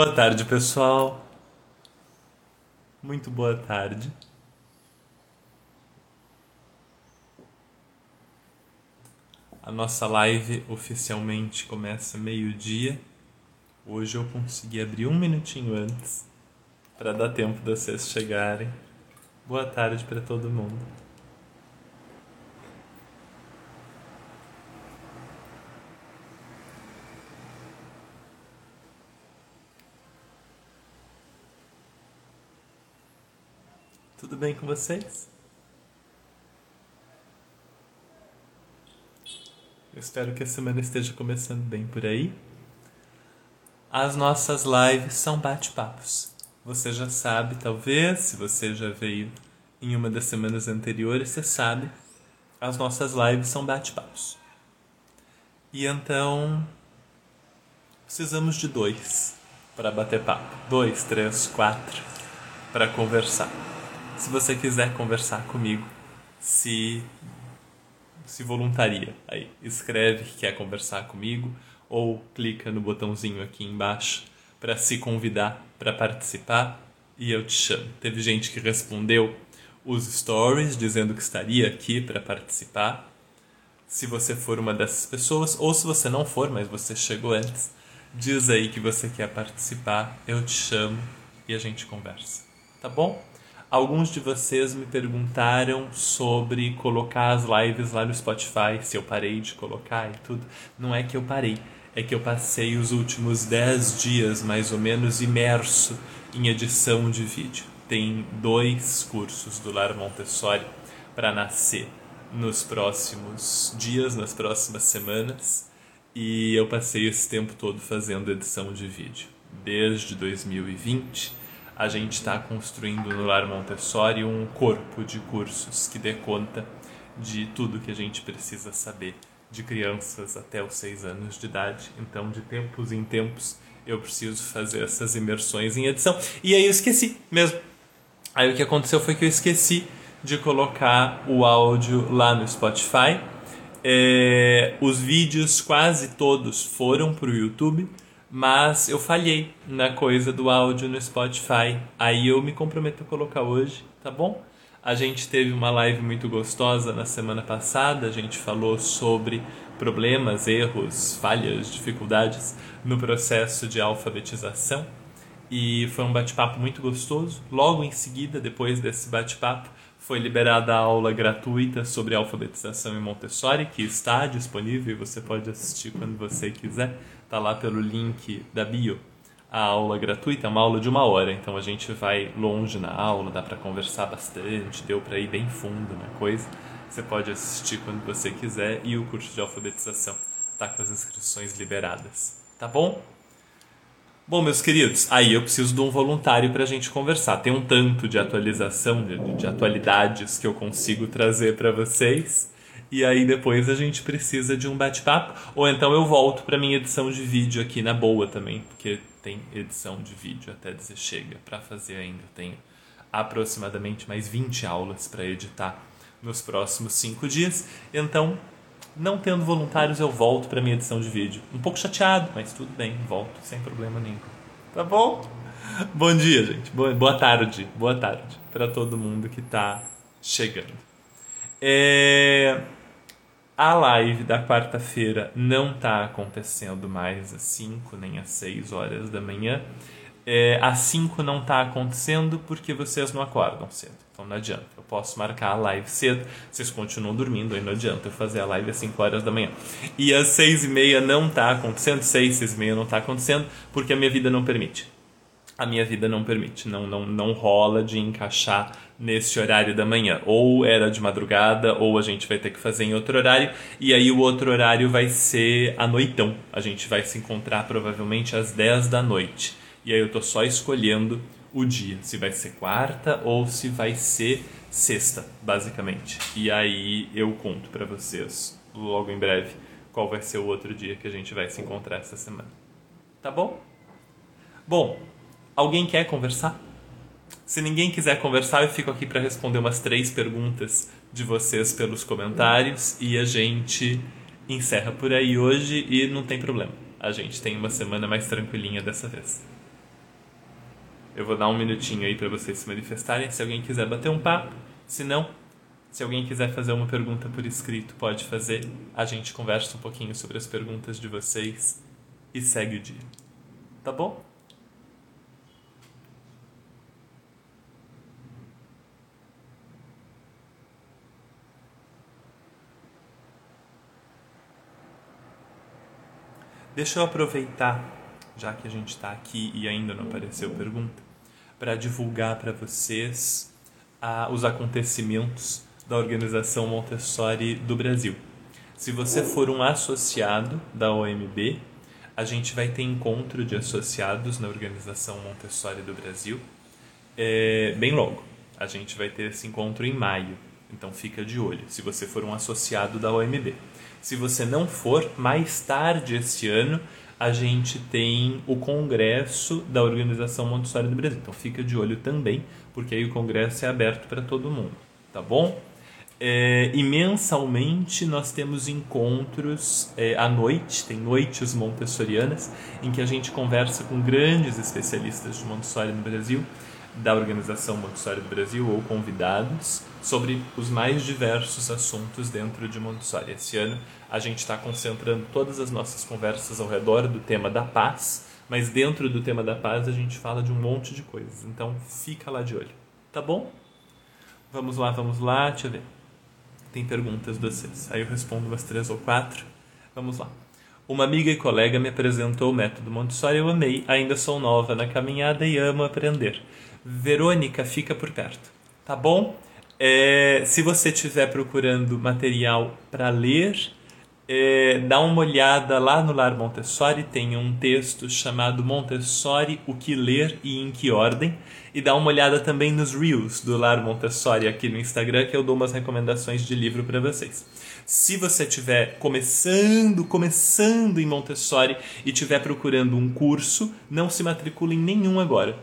Boa tarde, pessoal. Muito boa tarde. A nossa live oficialmente começa meio-dia. Hoje eu consegui abrir um minutinho antes para dar tempo de vocês chegarem. Boa tarde para todo mundo. Tudo bem com vocês? Eu espero que a semana esteja começando bem por aí. As nossas lives são bate-papos. Você já sabe, talvez, se você já veio em uma das semanas anteriores, você sabe, as nossas lives são bate-papos. E então, precisamos de dois para bater papo. Dois, três, quatro para conversar. Se você quiser conversar comigo, se se voluntaria aí, escreve que quer conversar comigo ou clica no botãozinho aqui embaixo para se convidar para participar e eu te chamo. Teve gente que respondeu os stories dizendo que estaria aqui para participar. Se você for uma dessas pessoas, ou se você não for, mas você chegou antes, diz aí que você quer participar, eu te chamo e a gente conversa. Tá bom? Alguns de vocês me perguntaram sobre colocar as lives lá no Spotify, se eu parei de colocar e tudo. Não é que eu parei, é que eu passei os últimos 10 dias mais ou menos imerso em edição de vídeo. Tem dois cursos do Lar Montessori para nascer nos próximos dias, nas próximas semanas, e eu passei esse tempo todo fazendo edição de vídeo. Desde 2020 a gente está construindo no Lar Montessori um corpo de cursos que dê conta de tudo que a gente precisa saber de crianças até os seis anos de idade. Então, de tempos em tempos, eu preciso fazer essas imersões em edição. E aí eu esqueci mesmo. Aí o que aconteceu foi que eu esqueci de colocar o áudio lá no Spotify. É, os vídeos quase todos foram para o YouTube mas eu falhei na coisa do áudio no Spotify. Aí eu me comprometo a colocar hoje, tá bom? A gente teve uma live muito gostosa na semana passada. A gente falou sobre problemas, erros, falhas, dificuldades no processo de alfabetização. E foi um bate-papo muito gostoso. Logo em seguida, depois desse bate-papo, foi liberada a aula gratuita sobre alfabetização em Montessori, que está disponível e você pode assistir quando você quiser tá lá pelo link da bio a aula gratuita, é uma aula de uma hora, então a gente vai longe na aula, dá para conversar bastante, deu para ir bem fundo na coisa. Você pode assistir quando você quiser e o curso de alfabetização tá com as inscrições liberadas, tá bom? Bom, meus queridos, aí eu preciso de um voluntário para a gente conversar. Tem um tanto de atualização, de, de atualidades que eu consigo trazer para vocês e aí depois a gente precisa de um bate-papo, ou então eu volto para minha edição de vídeo aqui na boa também, porque tem edição de vídeo até dizer chega para fazer ainda. Tenho aproximadamente mais 20 aulas para editar nos próximos 5 dias. Então, não tendo voluntários, eu volto para minha edição de vídeo. Um pouco chateado, mas tudo bem, volto sem problema nenhum. Tá bom? Bom dia, gente. Boa tarde. Boa tarde para todo mundo que está chegando. É a live da quarta-feira não está acontecendo mais às 5 nem às 6 horas da manhã. É, às 5 não está acontecendo porque vocês não acordam cedo. Então não adianta. Eu posso marcar a live cedo, vocês continuam dormindo, aí não adianta eu fazer a live às 5 horas da manhã. E às 6 e meia não está acontecendo, 6, 6 e meia não está acontecendo porque a minha vida não permite. A minha vida não permite, não, não, não rola de encaixar nesse horário da manhã. Ou era de madrugada, ou a gente vai ter que fazer em outro horário. E aí o outro horário vai ser à noitão. A gente vai se encontrar provavelmente às 10 da noite. E aí eu tô só escolhendo o dia, se vai ser quarta ou se vai ser sexta, basicamente. E aí eu conto para vocês logo em breve qual vai ser o outro dia que a gente vai se encontrar essa semana. Tá bom? Bom, alguém quer conversar? Se ninguém quiser conversar, eu fico aqui para responder umas três perguntas de vocês pelos comentários e a gente encerra por aí hoje e não tem problema. A gente tem uma semana mais tranquilinha dessa vez. Eu vou dar um minutinho aí para vocês se manifestarem. Se alguém quiser bater um papo, se não, se alguém quiser fazer uma pergunta por escrito, pode fazer. A gente conversa um pouquinho sobre as perguntas de vocês e segue o dia. Tá bom? Deixa eu aproveitar, já que a gente está aqui e ainda não apareceu pergunta, para divulgar para vocês os acontecimentos da Organização Montessori do Brasil. Se você for um associado da OMB, a gente vai ter encontro de associados na Organização Montessori do Brasil é, bem logo. A gente vai ter esse encontro em maio, então fica de olho se você for um associado da OMB. Se você não for, mais tarde este ano a gente tem o congresso da Organização Montessori do Brasil. Então fica de olho também, porque aí o congresso é aberto para todo mundo, tá bom? É, e mensalmente nós temos encontros é, à noite, tem noites montessorianas, em que a gente conversa com grandes especialistas de Montessori no Brasil da Organização Montessori do Brasil ou convidados sobre os mais diversos assuntos dentro de Montessori. Esse ano a gente está concentrando todas as nossas conversas ao redor do tema da paz, mas dentro do tema da paz a gente fala de um monte de coisas. Então fica lá de olho, tá bom? Vamos lá, vamos lá, deixa eu ver. Tem perguntas de vocês. Aí eu respondo umas três ou quatro. Vamos lá. Uma amiga e colega me apresentou o método Montessori, eu amei. Ainda sou nova na caminhada e amo aprender. Verônica fica por perto, tá bom? É, se você estiver procurando material para ler, é, dá uma olhada lá no Lar Montessori, tem um texto chamado Montessori, o que ler e em que ordem. E dá uma olhada também nos Reels do Lar Montessori aqui no Instagram, que eu dou umas recomendações de livro para vocês. Se você estiver começando, começando em Montessori e estiver procurando um curso, não se matricule em nenhum agora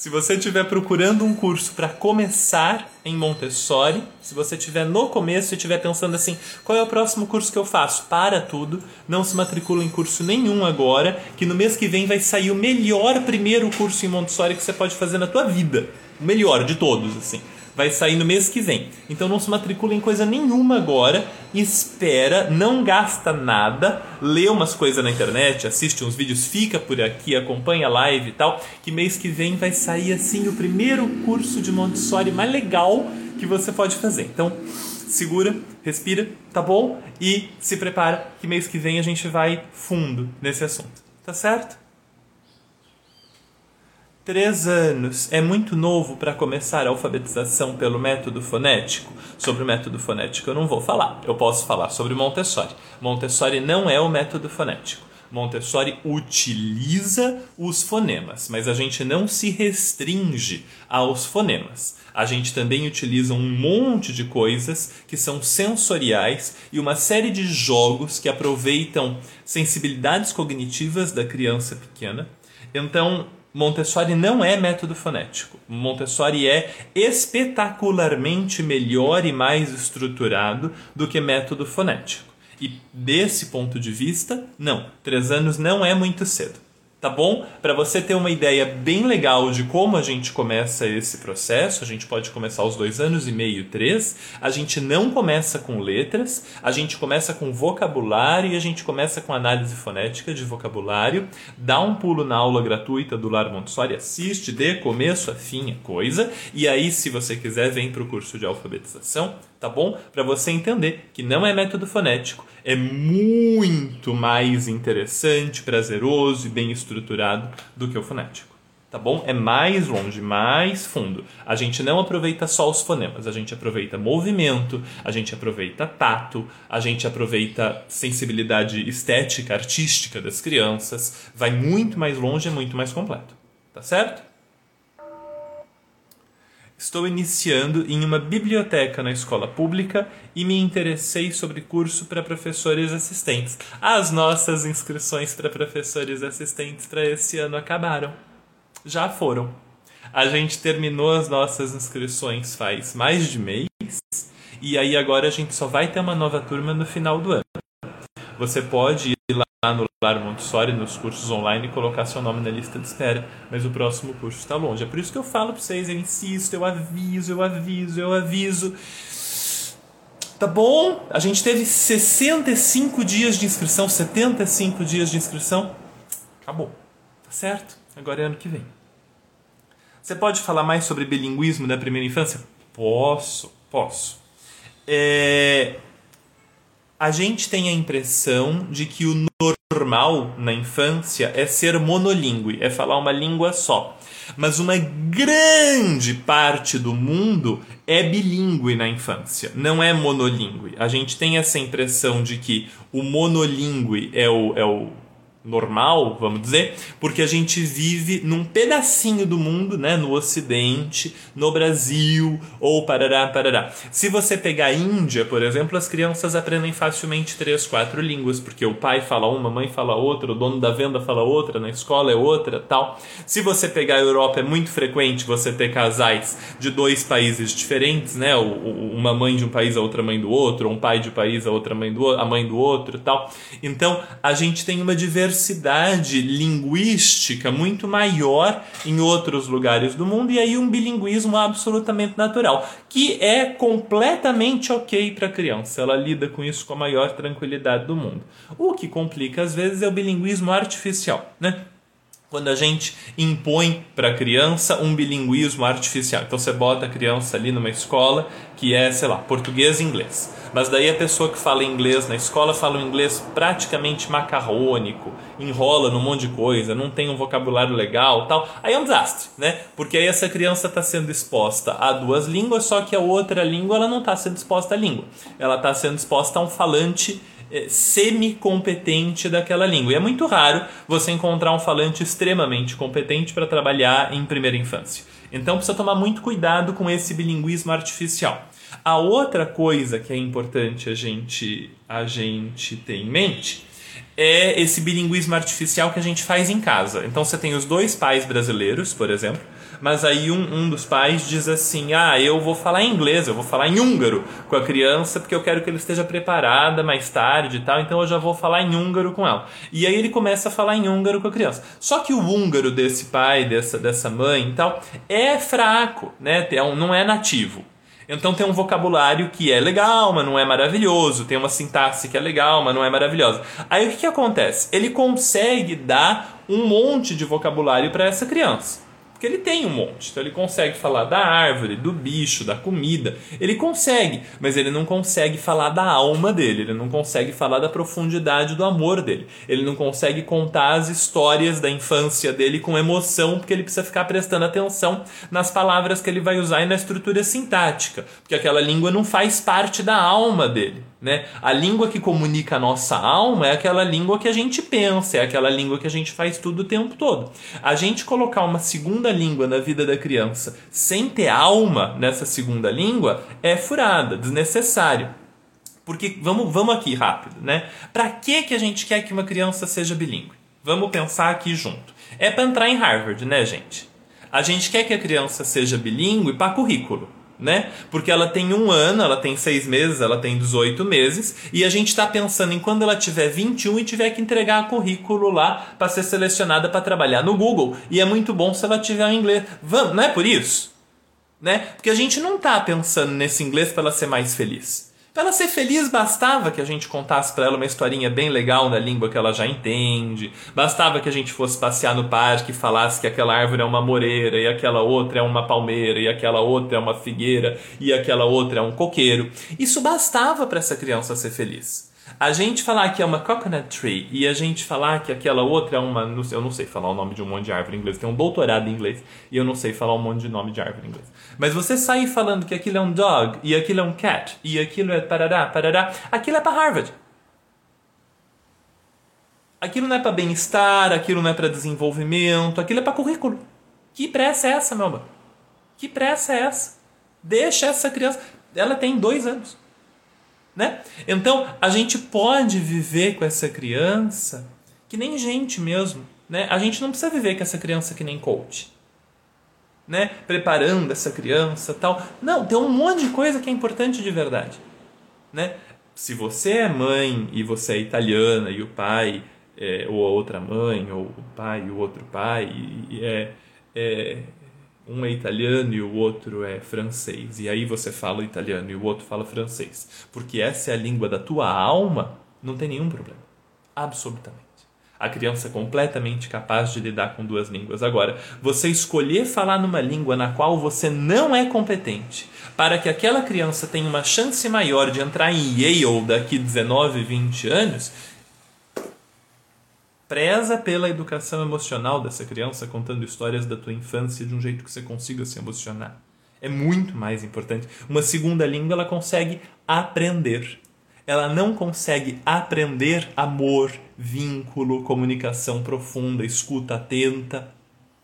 se você estiver procurando um curso para começar em Montessori, se você estiver no começo e estiver pensando assim, qual é o próximo curso que eu faço? Para tudo, não se matricula em curso nenhum agora, que no mês que vem vai sair o melhor primeiro curso em Montessori que você pode fazer na tua vida. O melhor de todos, assim vai sair no mês que vem. Então não se matricula em coisa nenhuma agora, espera, não gasta nada, lê umas coisas na internet, assiste uns vídeos, fica por aqui, acompanha a live e tal, que mês que vem vai sair assim o primeiro curso de Montessori mais legal que você pode fazer. Então, segura, respira, tá bom? E se prepara que mês que vem a gente vai fundo nesse assunto. Tá certo? Três anos é muito novo para começar a alfabetização pelo método fonético? Sobre o método fonético eu não vou falar, eu posso falar sobre Montessori. Montessori não é o método fonético. Montessori utiliza os fonemas, mas a gente não se restringe aos fonemas. A gente também utiliza um monte de coisas que são sensoriais e uma série de jogos que aproveitam sensibilidades cognitivas da criança pequena. Então, Montessori não é método fonético. Montessori é espetacularmente melhor e mais estruturado do que método fonético. E desse ponto de vista, não. Três anos não é muito cedo tá bom? Para você ter uma ideia bem legal de como a gente começa esse processo, a gente pode começar aos dois anos e meio, três. A gente não começa com letras, a gente começa com vocabulário e a gente começa com análise fonética de vocabulário. Dá um pulo na aula gratuita do Lar Montessori, assiste de começo a fim a coisa. E aí, se você quiser, vem para o curso de alfabetização tá bom? Para você entender que não é método fonético, é muito mais interessante, prazeroso e bem estruturado do que o fonético. Tá bom? É mais longe, mais fundo. A gente não aproveita só os fonemas, a gente aproveita movimento, a gente aproveita tato, a gente aproveita sensibilidade estética, artística das crianças. Vai muito mais longe, é muito mais completo. Tá certo? Estou iniciando em uma biblioteca na escola pública e me interessei sobre curso para professores assistentes. As nossas inscrições para professores assistentes para esse ano acabaram. Já foram. A gente terminou as nossas inscrições faz mais de mês e aí agora a gente só vai ter uma nova turma no final do ano. Você pode ir lá no Lar Montessori, nos cursos online, e colocar seu nome na lista de espera, mas o próximo curso está longe. É por isso que eu falo para vocês, eu insisto, eu aviso, eu aviso, eu aviso. Tá bom? A gente teve 65 dias de inscrição, 75 dias de inscrição. Acabou. Tá certo? Agora é ano que vem. Você pode falar mais sobre bilinguismo na primeira infância? Posso, posso. É, a gente tem a impressão de que o normal na infância é ser monolíngue, é falar uma língua só. Mas uma grande parte do mundo é bilíngue na infância, não é monolíngue. A gente tem essa impressão de que o monolíngue é o, é o normal, vamos dizer, porque a gente vive num pedacinho do mundo, né, no Ocidente, no Brasil ou parará, parará. Se você pegar a Índia, por exemplo, as crianças aprendem facilmente três, quatro línguas, porque o pai fala uma, a mãe fala outra, o dono da venda fala outra, na escola é outra, tal. Se você pegar a Europa, é muito frequente você ter casais de dois países diferentes, né, uma mãe de um país, a outra mãe do outro, ou um pai de um país, a outra mãe do a mãe do outro, tal. Então, a gente tem uma diversidade diversidade linguística muito maior em outros lugares do mundo e aí um bilinguismo absolutamente natural, que é completamente ok para a criança. Ela lida com isso com a maior tranquilidade do mundo. O que complica às vezes é o bilinguismo artificial, né? quando a gente impõe para a criança um bilinguismo artificial. Então você bota a criança ali numa escola que é, sei lá, português e inglês. Mas daí a pessoa que fala inglês na escola fala um inglês praticamente macarrônico, enrola num monte de coisa, não tem um vocabulário legal, tal. Aí é um desastre, né? Porque aí essa criança está sendo exposta a duas línguas, só que a outra língua ela não está sendo exposta à língua. Ela está sendo exposta a um falante é, semi-competente daquela língua. E é muito raro você encontrar um falante extremamente competente para trabalhar em primeira infância. Então precisa tomar muito cuidado com esse bilinguismo artificial. A outra coisa que é importante a gente, a gente ter em mente é esse bilinguismo artificial que a gente faz em casa. Então você tem os dois pais brasileiros, por exemplo, mas aí um, um dos pais diz assim: Ah, eu vou falar em inglês, eu vou falar em húngaro com a criança, porque eu quero que ele esteja preparada mais tarde e tal, então eu já vou falar em húngaro com ela. E aí ele começa a falar em húngaro com a criança. Só que o húngaro desse pai, dessa, dessa mãe e tal, é fraco, né? Não é nativo. Então tem um vocabulário que é legal, mas não é maravilhoso. Tem uma sintaxe que é legal, mas não é maravilhosa. Aí o que, que acontece? Ele consegue dar um monte de vocabulário para essa criança. Porque ele tem um monte. Então ele consegue falar da árvore, do bicho, da comida. Ele consegue, mas ele não consegue falar da alma dele. Ele não consegue falar da profundidade do amor dele. Ele não consegue contar as histórias da infância dele com emoção, porque ele precisa ficar prestando atenção nas palavras que ele vai usar e na estrutura sintática. Porque aquela língua não faz parte da alma dele. Né? A língua que comunica a nossa alma é aquela língua que a gente pensa, é aquela língua que a gente faz tudo o tempo todo. A gente colocar uma segunda língua na vida da criança sem ter alma nessa segunda língua é furada, desnecessário. Porque vamos, vamos aqui rápido, né? Para que que a gente quer que uma criança seja bilíngue? Vamos pensar aqui junto. É para entrar em Harvard, né, gente? A gente quer que a criança seja bilíngue para currículo né? Porque ela tem um ano, ela tem seis meses, ela tem 18 meses, e a gente está pensando em quando ela tiver 21 e tiver que entregar currículo lá para ser selecionada para trabalhar no Google. E é muito bom se ela tiver o inglês. Vamos, não é por isso? Né? Porque a gente não está pensando nesse inglês para ela ser mais feliz. Para ela ser feliz, bastava que a gente contasse para ela uma historinha bem legal na língua que ela já entende. Bastava que a gente fosse passear no parque e falasse que aquela árvore é uma moreira, e aquela outra é uma palmeira, e aquela outra é uma figueira, e aquela outra é um coqueiro. Isso bastava para essa criança ser feliz. A gente falar que é uma coconut tree e a gente falar que aquela outra é uma. Eu não sei falar o nome de um monte de árvore em inglês. Tem um doutorado em inglês e eu não sei falar um monte de nome de árvore em inglês. Mas você sair falando que aquilo é um dog e aquilo é um cat e aquilo é parará, parará, aquilo é para Harvard. Aquilo não é para bem-estar, aquilo não é para desenvolvimento, aquilo é para currículo. Que pressa é essa, meu amor? Que pressa é essa? Deixa essa criança. Ela tem dois anos. Né? Então, a gente pode viver com essa criança que nem gente mesmo. Né? A gente não precisa viver com essa criança que nem coach. Né? Preparando essa criança tal. Não, tem um monte de coisa que é importante de verdade. Né? Se você é mãe e você é italiana e o pai é, ou a outra mãe, ou o pai e o outro pai, e é, é, um é italiano e o outro é francês, e aí você fala italiano e o outro fala francês, porque essa é a língua da tua alma, não tem nenhum problema. Absolutamente. A criança é completamente capaz de lidar com duas línguas. Agora, você escolher falar numa língua na qual você não é competente, para que aquela criança tenha uma chance maior de entrar em Yale daqui 19, 20 anos, preza pela educação emocional dessa criança, contando histórias da tua infância de um jeito que você consiga se emocionar. É muito mais importante. Uma segunda língua ela consegue aprender. Ela não consegue aprender amor, vínculo, comunicação profunda, escuta atenta.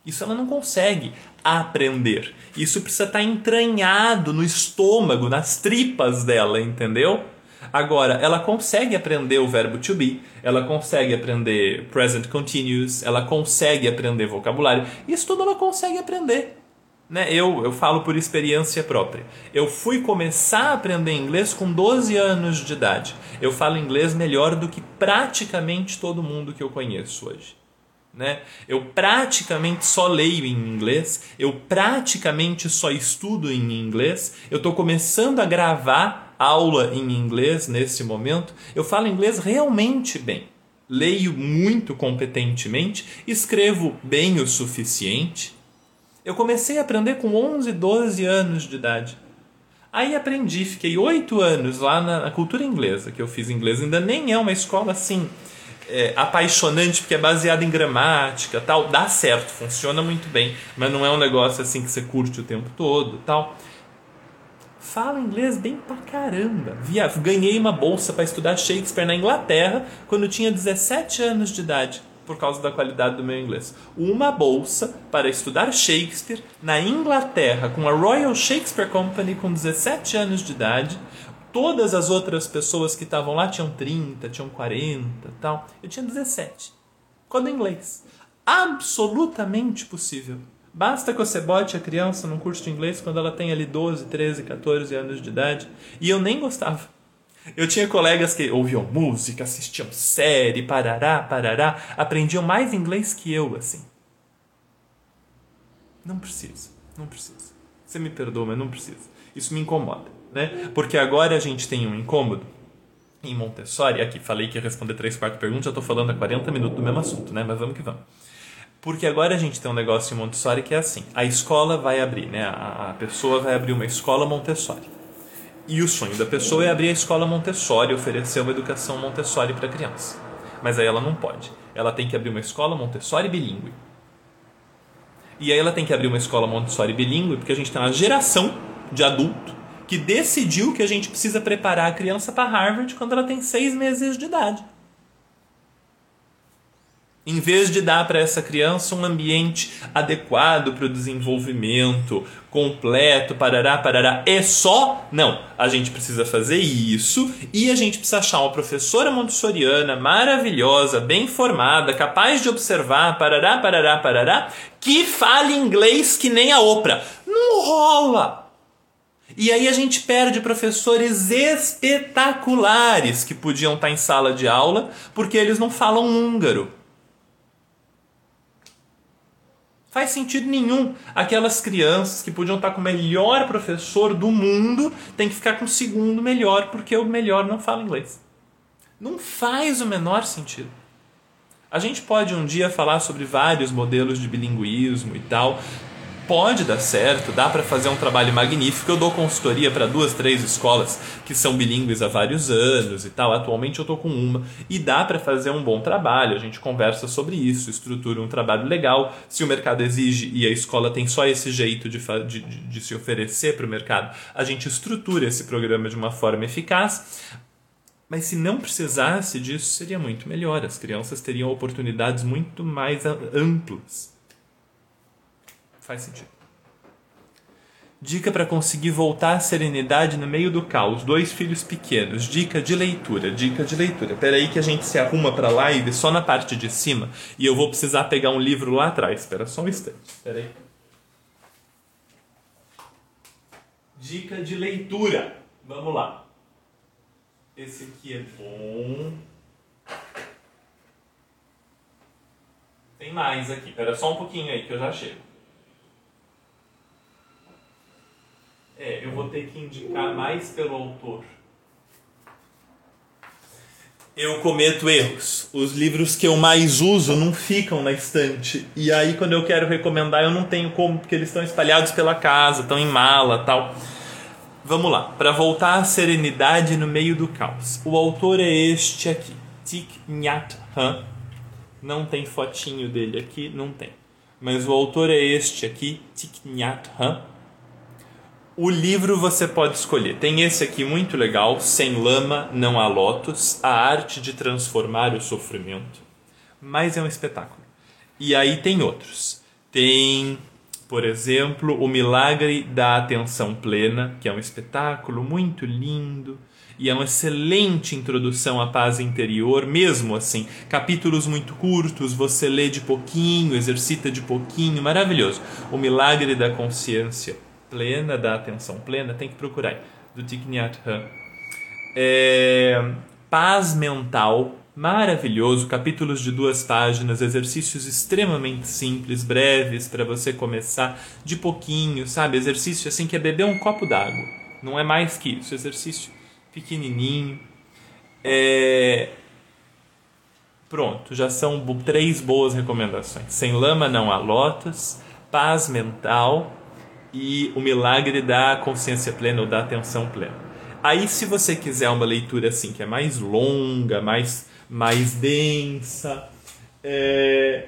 Isso ela não consegue aprender. Isso precisa estar entranhado no estômago, nas tripas dela, entendeu? Agora, ela consegue aprender o verbo to be, ela consegue aprender present continuous, ela consegue aprender vocabulário. Isso tudo ela consegue aprender. Né? Eu, eu falo por experiência própria. Eu fui começar a aprender inglês com 12 anos de idade. Eu falo inglês melhor do que praticamente todo mundo que eu conheço hoje. Né? Eu praticamente só leio em inglês, eu praticamente só estudo em inglês, eu estou começando a gravar aula em inglês nesse momento, eu falo inglês realmente bem. Leio muito competentemente, escrevo bem o suficiente. Eu comecei a aprender com 11, 12 anos de idade. Aí aprendi, fiquei oito anos lá na, cultura inglesa, que eu fiz inglês. Ainda nem é uma escola assim é, apaixonante, porque é baseada em gramática tal. Dá certo, funciona muito bem, mas não é um negócio assim que você curte o tempo todo tal fala inglês bem pra caramba. Via, ganhei uma bolsa para estudar Shakespeare na Inglaterra quando tinha 17 anos de idade, por causa da qualidade do meu inglês. Uma bolsa para estudar Shakespeare na Inglaterra com a Royal Shakespeare Company com 17 anos de idade. Todas as outras pessoas que estavam lá tinham 30, tinham 40, tal. Eu tinha 17. Quando inglês. Absolutamente possível. Basta que você bote a criança num curso de inglês quando ela tem ali 12, 13, 14 anos de idade. E eu nem gostava. Eu tinha colegas que ouviam música, assistiam série, parará, parará, aprendiam mais inglês que eu, assim. Não precisa, não precisa. Você me perdoa, mas não precisa. Isso me incomoda, né? Porque agora a gente tem um incômodo em Montessori. Aqui, falei que ia responder três, quatro perguntas, já estou falando há 40 minutos do mesmo assunto, né? Mas vamos que vamos. Porque agora a gente tem um negócio em Montessori que é assim: a escola vai abrir, né? a, pessoa vai abrir uma escola Montessori. E o sonho da pessoa é abrir a escola Montessori, oferecer uma educação Montessori para a criança. Mas aí ela não pode. Ela tem que abrir uma escola Montessori bilíngue. E aí ela tem que abrir uma escola Montessori bilíngue porque a gente tem uma geração de adulto que decidiu que a gente precisa preparar a criança para Harvard quando ela tem seis meses de idade em vez de dar para essa criança um ambiente adequado para o desenvolvimento completo, parará, parará, é só, não, a gente precisa fazer isso e a gente precisa achar uma professora montessoriana maravilhosa, bem formada, capaz de observar, parará, parará, parará, que fale inglês que nem a Oprah. Não rola! E aí a gente perde professores espetaculares que podiam estar em sala de aula porque eles não falam húngaro. Faz sentido nenhum. Aquelas crianças que podiam estar com o melhor professor do mundo têm que ficar com o segundo melhor porque o melhor não fala inglês. Não faz o menor sentido. A gente pode um dia falar sobre vários modelos de bilinguismo e tal, pode dar certo, dá para fazer um trabalho magnífico. Eu dou consultoria para duas, três escolas que são bilíngues há vários anos e tal. Atualmente eu estou com uma e dá para fazer um bom trabalho. A gente conversa sobre isso, estrutura um trabalho legal. Se o mercado exige e a escola tem só esse jeito de, de, de, de se oferecer para o mercado, a gente estrutura esse programa de uma forma eficaz. Mas se não precisasse disso, seria muito melhor. As crianças teriam oportunidades muito mais amplas Faz sentido. Dica para conseguir voltar à serenidade no meio do caos. Dois filhos pequenos. Dica de leitura. Dica de leitura. Espera aí que a gente se arruma para live só na parte de cima e eu vou precisar pegar um livro lá atrás. Espera só um instante. Espera aí. Dica de leitura. Vamos lá. Esse aqui é bom. Tem mais aqui. Espera só um pouquinho aí que eu já chego. É, eu vou ter que indicar mais pelo autor. Eu cometo erros. Os livros que eu mais uso não ficam na estante. E aí, quando eu quero recomendar, eu não tenho como, porque eles estão espalhados pela casa, estão em mala tal. Vamos lá. Para voltar à serenidade no meio do caos. O autor é este aqui. Thich Nhat Hanh não tem fotinho dele aqui, não tem. Mas o autor é este aqui, Thich Nhat Hanh. O livro você pode escolher. Tem esse aqui muito legal, Sem Lama, Não Há Lotus, A Arte de Transformar o Sofrimento. Mas é um espetáculo. E aí tem outros. Tem, por exemplo, O Milagre da Atenção Plena, que é um espetáculo muito lindo e é uma excelente introdução à paz interior, mesmo assim. Capítulos muito curtos, você lê de pouquinho, exercita de pouquinho, maravilhoso. O Milagre da Consciência Plena, da Atenção Plena, tem que procurar, do Thich Nhat Hanh. É, paz Mental, maravilhoso, capítulos de duas páginas, exercícios extremamente simples, breves, para você começar de pouquinho, sabe? Exercício assim que é beber um copo d'água, não é mais que isso, exercício pequenininho. É... Pronto, já são três boas recomendações. Sem lama não há lotas, paz mental e o milagre da consciência plena ou da atenção plena. Aí, se você quiser uma leitura assim que é mais longa, mais, mais densa, é,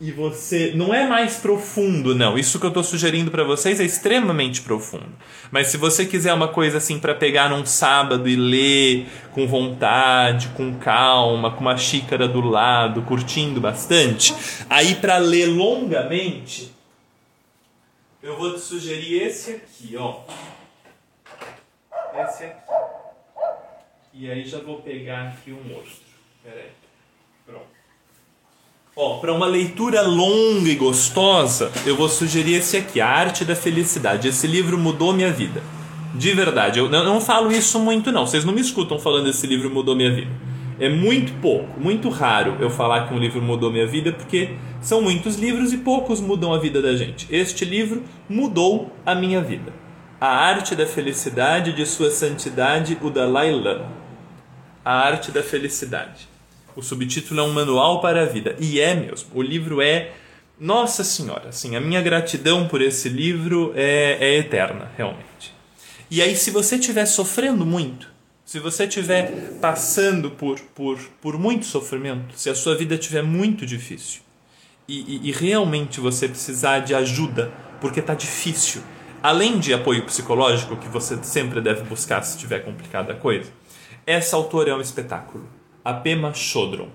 e você não é mais profundo, não. Isso que eu estou sugerindo para vocês é extremamente profundo. Mas se você quiser uma coisa assim para pegar num sábado e ler com vontade, com calma, com uma xícara do lado, curtindo bastante, aí para ler longamente, eu vou te sugerir esse aqui, ó. Esse aqui. E aí já vou pegar aqui um outro. Peraí. Pronto. Ó, para uma leitura longa e gostosa, eu vou sugerir esse aqui, A Arte da Felicidade. Esse livro mudou minha vida. De verdade, eu não falo isso muito não. Vocês não me escutam falando esse livro mudou minha vida. É muito pouco, muito raro eu falar que um livro mudou minha vida, porque são muitos livros e poucos mudam a vida da gente. Este livro mudou a minha vida. A Arte da Felicidade de Sua Santidade, o Dalai Lama. A Arte da Felicidade. O subtítulo é um manual para a vida. E é mesmo. O livro é. Nossa Senhora, assim, a minha gratidão por esse livro é, é eterna, realmente. E aí, se você estiver sofrendo muito, se você estiver passando por, por, por muito sofrimento, se a sua vida estiver muito difícil e, e, e realmente você precisar de ajuda porque está difícil, além de apoio psicológico que você sempre deve buscar se estiver complicada a coisa, essa autora é um espetáculo a Pema Chodron.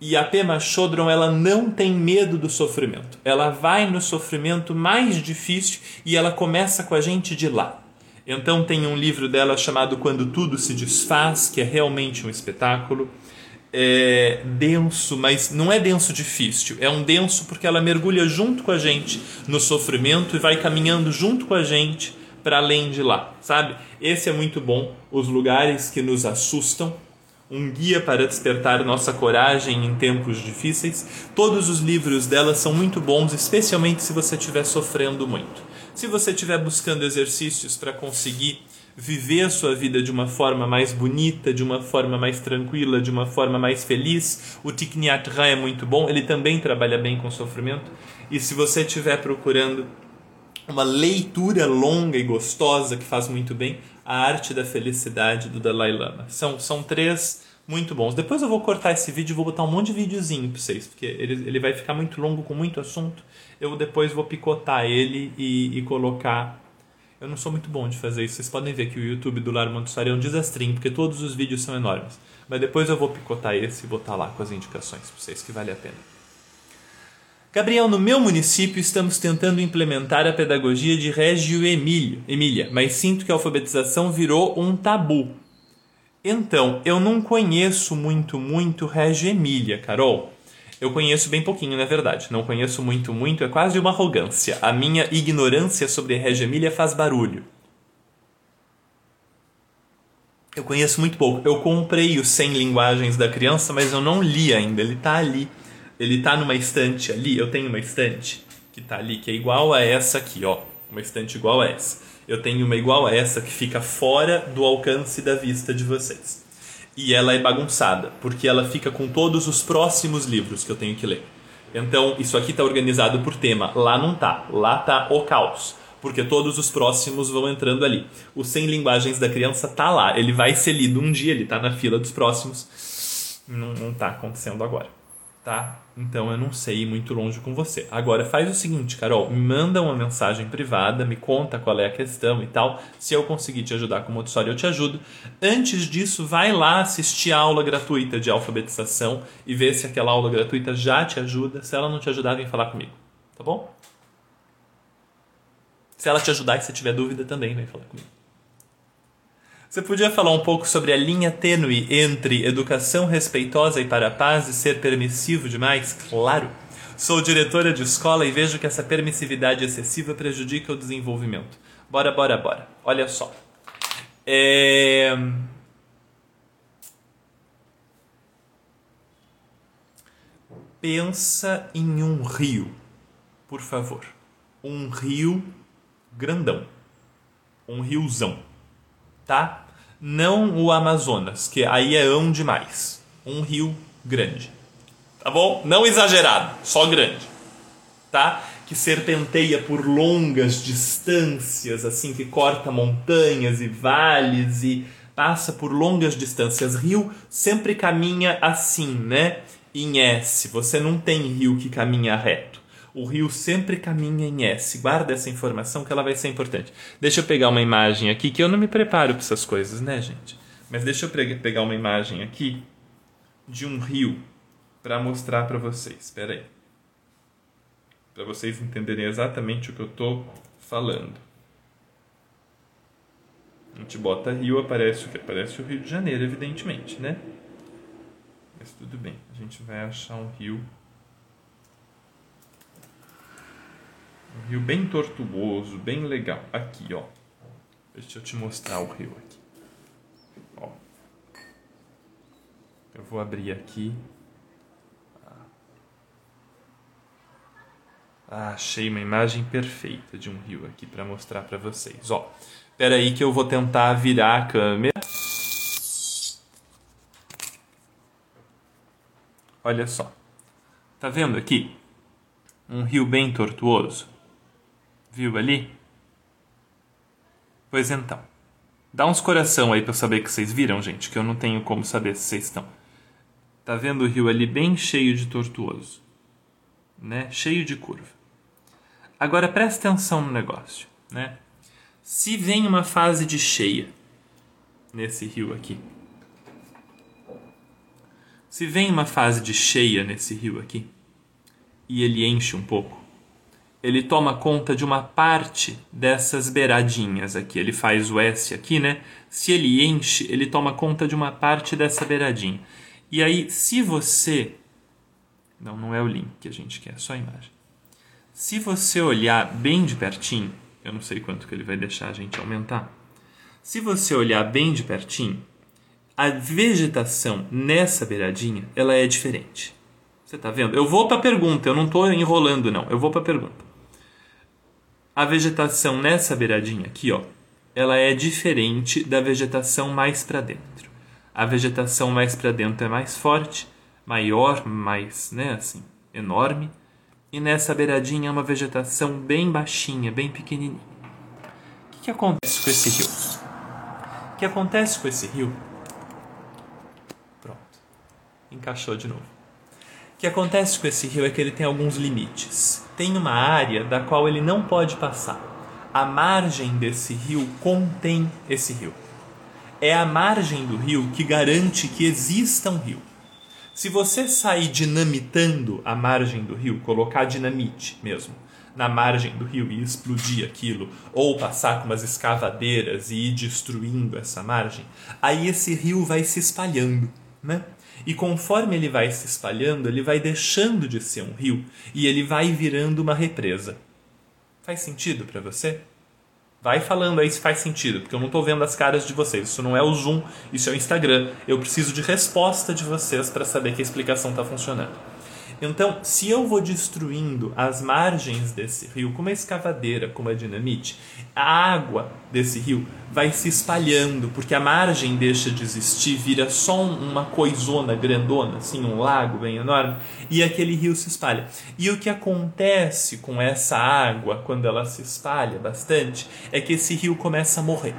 E a Pema Chodron ela não tem medo do sofrimento. Ela vai no sofrimento mais difícil e ela começa com a gente de lá. Então tem um livro dela chamado Quando Tudo Se Desfaz, que é realmente um espetáculo. É denso, mas não é denso difícil. É um denso porque ela mergulha junto com a gente no sofrimento e vai caminhando junto com a gente para além de lá, sabe? Esse é muito bom. Os lugares que nos assustam um guia para despertar nossa coragem em tempos difíceis. Todos os livros dela são muito bons, especialmente se você estiver sofrendo muito. Se você estiver buscando exercícios para conseguir viver a sua vida de uma forma mais bonita, de uma forma mais tranquila, de uma forma mais feliz, o Thich Nhat Hanh é muito bom, ele também trabalha bem com sofrimento. E se você estiver procurando uma leitura longa e gostosa que faz muito bem, A Arte da Felicidade do Dalai Lama. São, são três muito bons. Depois eu vou cortar esse vídeo e vou botar um monte de videozinho para vocês, porque ele, ele vai ficar muito longo com muito assunto. Eu depois vou picotar ele e, e colocar. Eu não sou muito bom de fazer isso. Vocês podem ver que o YouTube do Lar Montessori é um desastrinho, porque todos os vídeos são enormes. Mas depois eu vou picotar esse e botar lá com as indicações para vocês, que vale a pena. Gabriel, no meu município estamos tentando implementar a pedagogia de Régio Emílio, Emília, mas sinto que a alfabetização virou um tabu. Então, eu não conheço muito, muito Régio Emília, Carol. Eu conheço bem pouquinho, na verdade. Não conheço muito, muito, é quase uma arrogância. A minha ignorância sobre Régio Emília faz barulho. Eu conheço muito pouco. Eu comprei os 100 linguagens da criança, mas eu não li ainda. Ele tá ali. Ele tá numa estante ali. Eu tenho uma estante que tá ali, que é igual a essa aqui, ó. Uma estante igual a essa. Eu tenho uma igual a essa que fica fora do alcance da vista de vocês. E ela é bagunçada, porque ela fica com todos os próximos livros que eu tenho que ler. Então, isso aqui está organizado por tema. Lá não tá. Lá tá o caos porque todos os próximos vão entrando ali. O 100 linguagens da criança tá lá, ele vai ser lido um dia, ele tá na fila dos próximos. Não, não tá acontecendo agora, tá? Então eu não sei ir muito longe com você. Agora faz o seguinte, Carol, me manda uma mensagem privada, me conta qual é a questão e tal. Se eu conseguir te ajudar com o Montessori, eu te ajudo. Antes disso, vai lá assistir a aula gratuita de alfabetização e ver se aquela aula gratuita já te ajuda. Se ela não te ajudar, vem falar comigo, tá bom? Se ela te ajudar e se tiver dúvida também, vem falar comigo. Você podia falar um pouco sobre a linha tênue entre educação respeitosa e para a paz e ser permissivo demais? Claro! Sou diretora de escola e vejo que essa permissividade excessiva prejudica o desenvolvimento. Bora, bora, bora. Olha só. É... Pensa em um rio, por favor. Um rio grandão, um riozão, tá? Não o Amazonas, que aí é ão demais. Um rio grande, tá bom? Não exagerado, só grande, tá? Que serpenteia por longas distâncias, assim, que corta montanhas e vales e passa por longas distâncias. Rio sempre caminha assim, né? Em S. Você não tem rio que caminha reto. O rio sempre caminha em S. Guarda essa informação que ela vai ser importante. Deixa eu pegar uma imagem aqui, que eu não me preparo para essas coisas, né, gente? Mas deixa eu pegar uma imagem aqui de um rio para mostrar para vocês. Espera aí. Para vocês entenderem exatamente o que eu estou falando. A gente bota rio, aparece o que? Aparece o Rio de Janeiro, evidentemente, né? Mas tudo bem, a gente vai achar um rio Um rio bem tortuoso, bem legal. Aqui, ó. Deixa eu te mostrar o rio aqui. Ó. Eu vou abrir aqui. Ah, achei uma imagem perfeita de um rio aqui para mostrar para vocês. Ó, espera aí que eu vou tentar virar a câmera. Olha só. Tá vendo aqui? Um rio bem tortuoso. Viu ali? Pois então. Dá uns coração aí para saber que vocês viram, gente, que eu não tenho como saber se vocês estão. Tá vendo o rio ali bem cheio de tortuoso, né? Cheio de curva. Agora presta atenção no negócio, né? Se vem uma fase de cheia nesse rio aqui, se vem uma fase de cheia nesse rio aqui e ele enche um pouco, ele toma conta de uma parte dessas beiradinhas aqui. Ele faz o S aqui, né? Se ele enche, ele toma conta de uma parte dessa beiradinha. E aí, se você. Não, não é o link que a gente quer, é só a imagem. Se você olhar bem de pertinho, eu não sei quanto que ele vai deixar a gente aumentar. Se você olhar bem de pertinho, a vegetação nessa beiradinha, ela é diferente. Você está vendo? Eu vou para a pergunta, eu não estou enrolando não, eu vou para a pergunta. A vegetação nessa beiradinha aqui, ó, ela é diferente da vegetação mais para dentro. A vegetação mais para dentro é mais forte, maior, mais, né, assim, enorme. E nessa beiradinha é uma vegetação bem baixinha, bem pequenininha. O que, que acontece com esse rio? O que acontece com esse rio? Pronto. Encaixou de novo. Que acontece com esse rio é que ele tem alguns limites. Tem uma área da qual ele não pode passar. A margem desse rio contém esse rio. É a margem do rio que garante que exista um rio. Se você sair dinamitando a margem do rio, colocar dinamite mesmo na margem do rio e explodir aquilo, ou passar com umas escavadeiras e ir destruindo essa margem, aí esse rio vai se espalhando, né? E conforme ele vai se espalhando, ele vai deixando de ser um rio e ele vai virando uma represa. Faz sentido para você? Vai falando aí se faz sentido, porque eu não estou vendo as caras de vocês. Isso não é o Zoom, isso é o Instagram. Eu preciso de resposta de vocês para saber que a explicação está funcionando. Então, se eu vou destruindo as margens desse rio com uma escavadeira, com uma dinamite, a água desse rio vai se espalhando, porque a margem deixa de existir, vira só uma coisona grandona, assim, um lago bem enorme, e aquele rio se espalha. E o que acontece com essa água, quando ela se espalha bastante, é que esse rio começa a morrer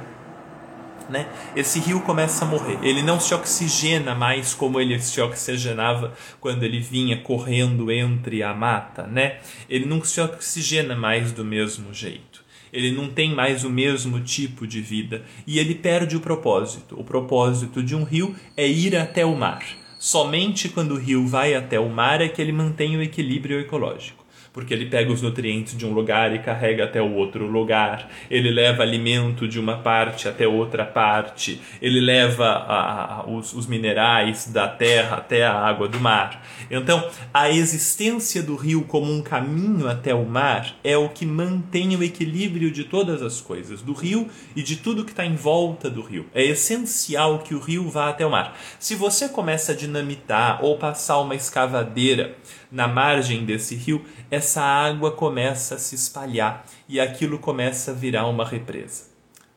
né? Esse rio começa a morrer. Ele não se oxigena mais como ele se oxigenava quando ele vinha correndo entre a mata, né? Ele não se oxigena mais do mesmo jeito. Ele não tem mais o mesmo tipo de vida e ele perde o propósito. O propósito de um rio é ir até o mar. Somente quando o rio vai até o mar é que ele mantém o equilíbrio ecológico porque ele pega os nutrientes de um lugar e carrega até o outro lugar, ele leva alimento de uma parte até outra parte, ele leva a, os, os minerais da terra até a água do mar. Então, a existência do rio como um caminho até o mar é o que mantém o equilíbrio de todas as coisas, do rio e de tudo que está em volta do rio. É essencial que o rio vá até o mar. Se você começa a dinamitar ou passar uma escavadeira na margem desse rio, essa água começa a se espalhar e aquilo começa a virar uma represa.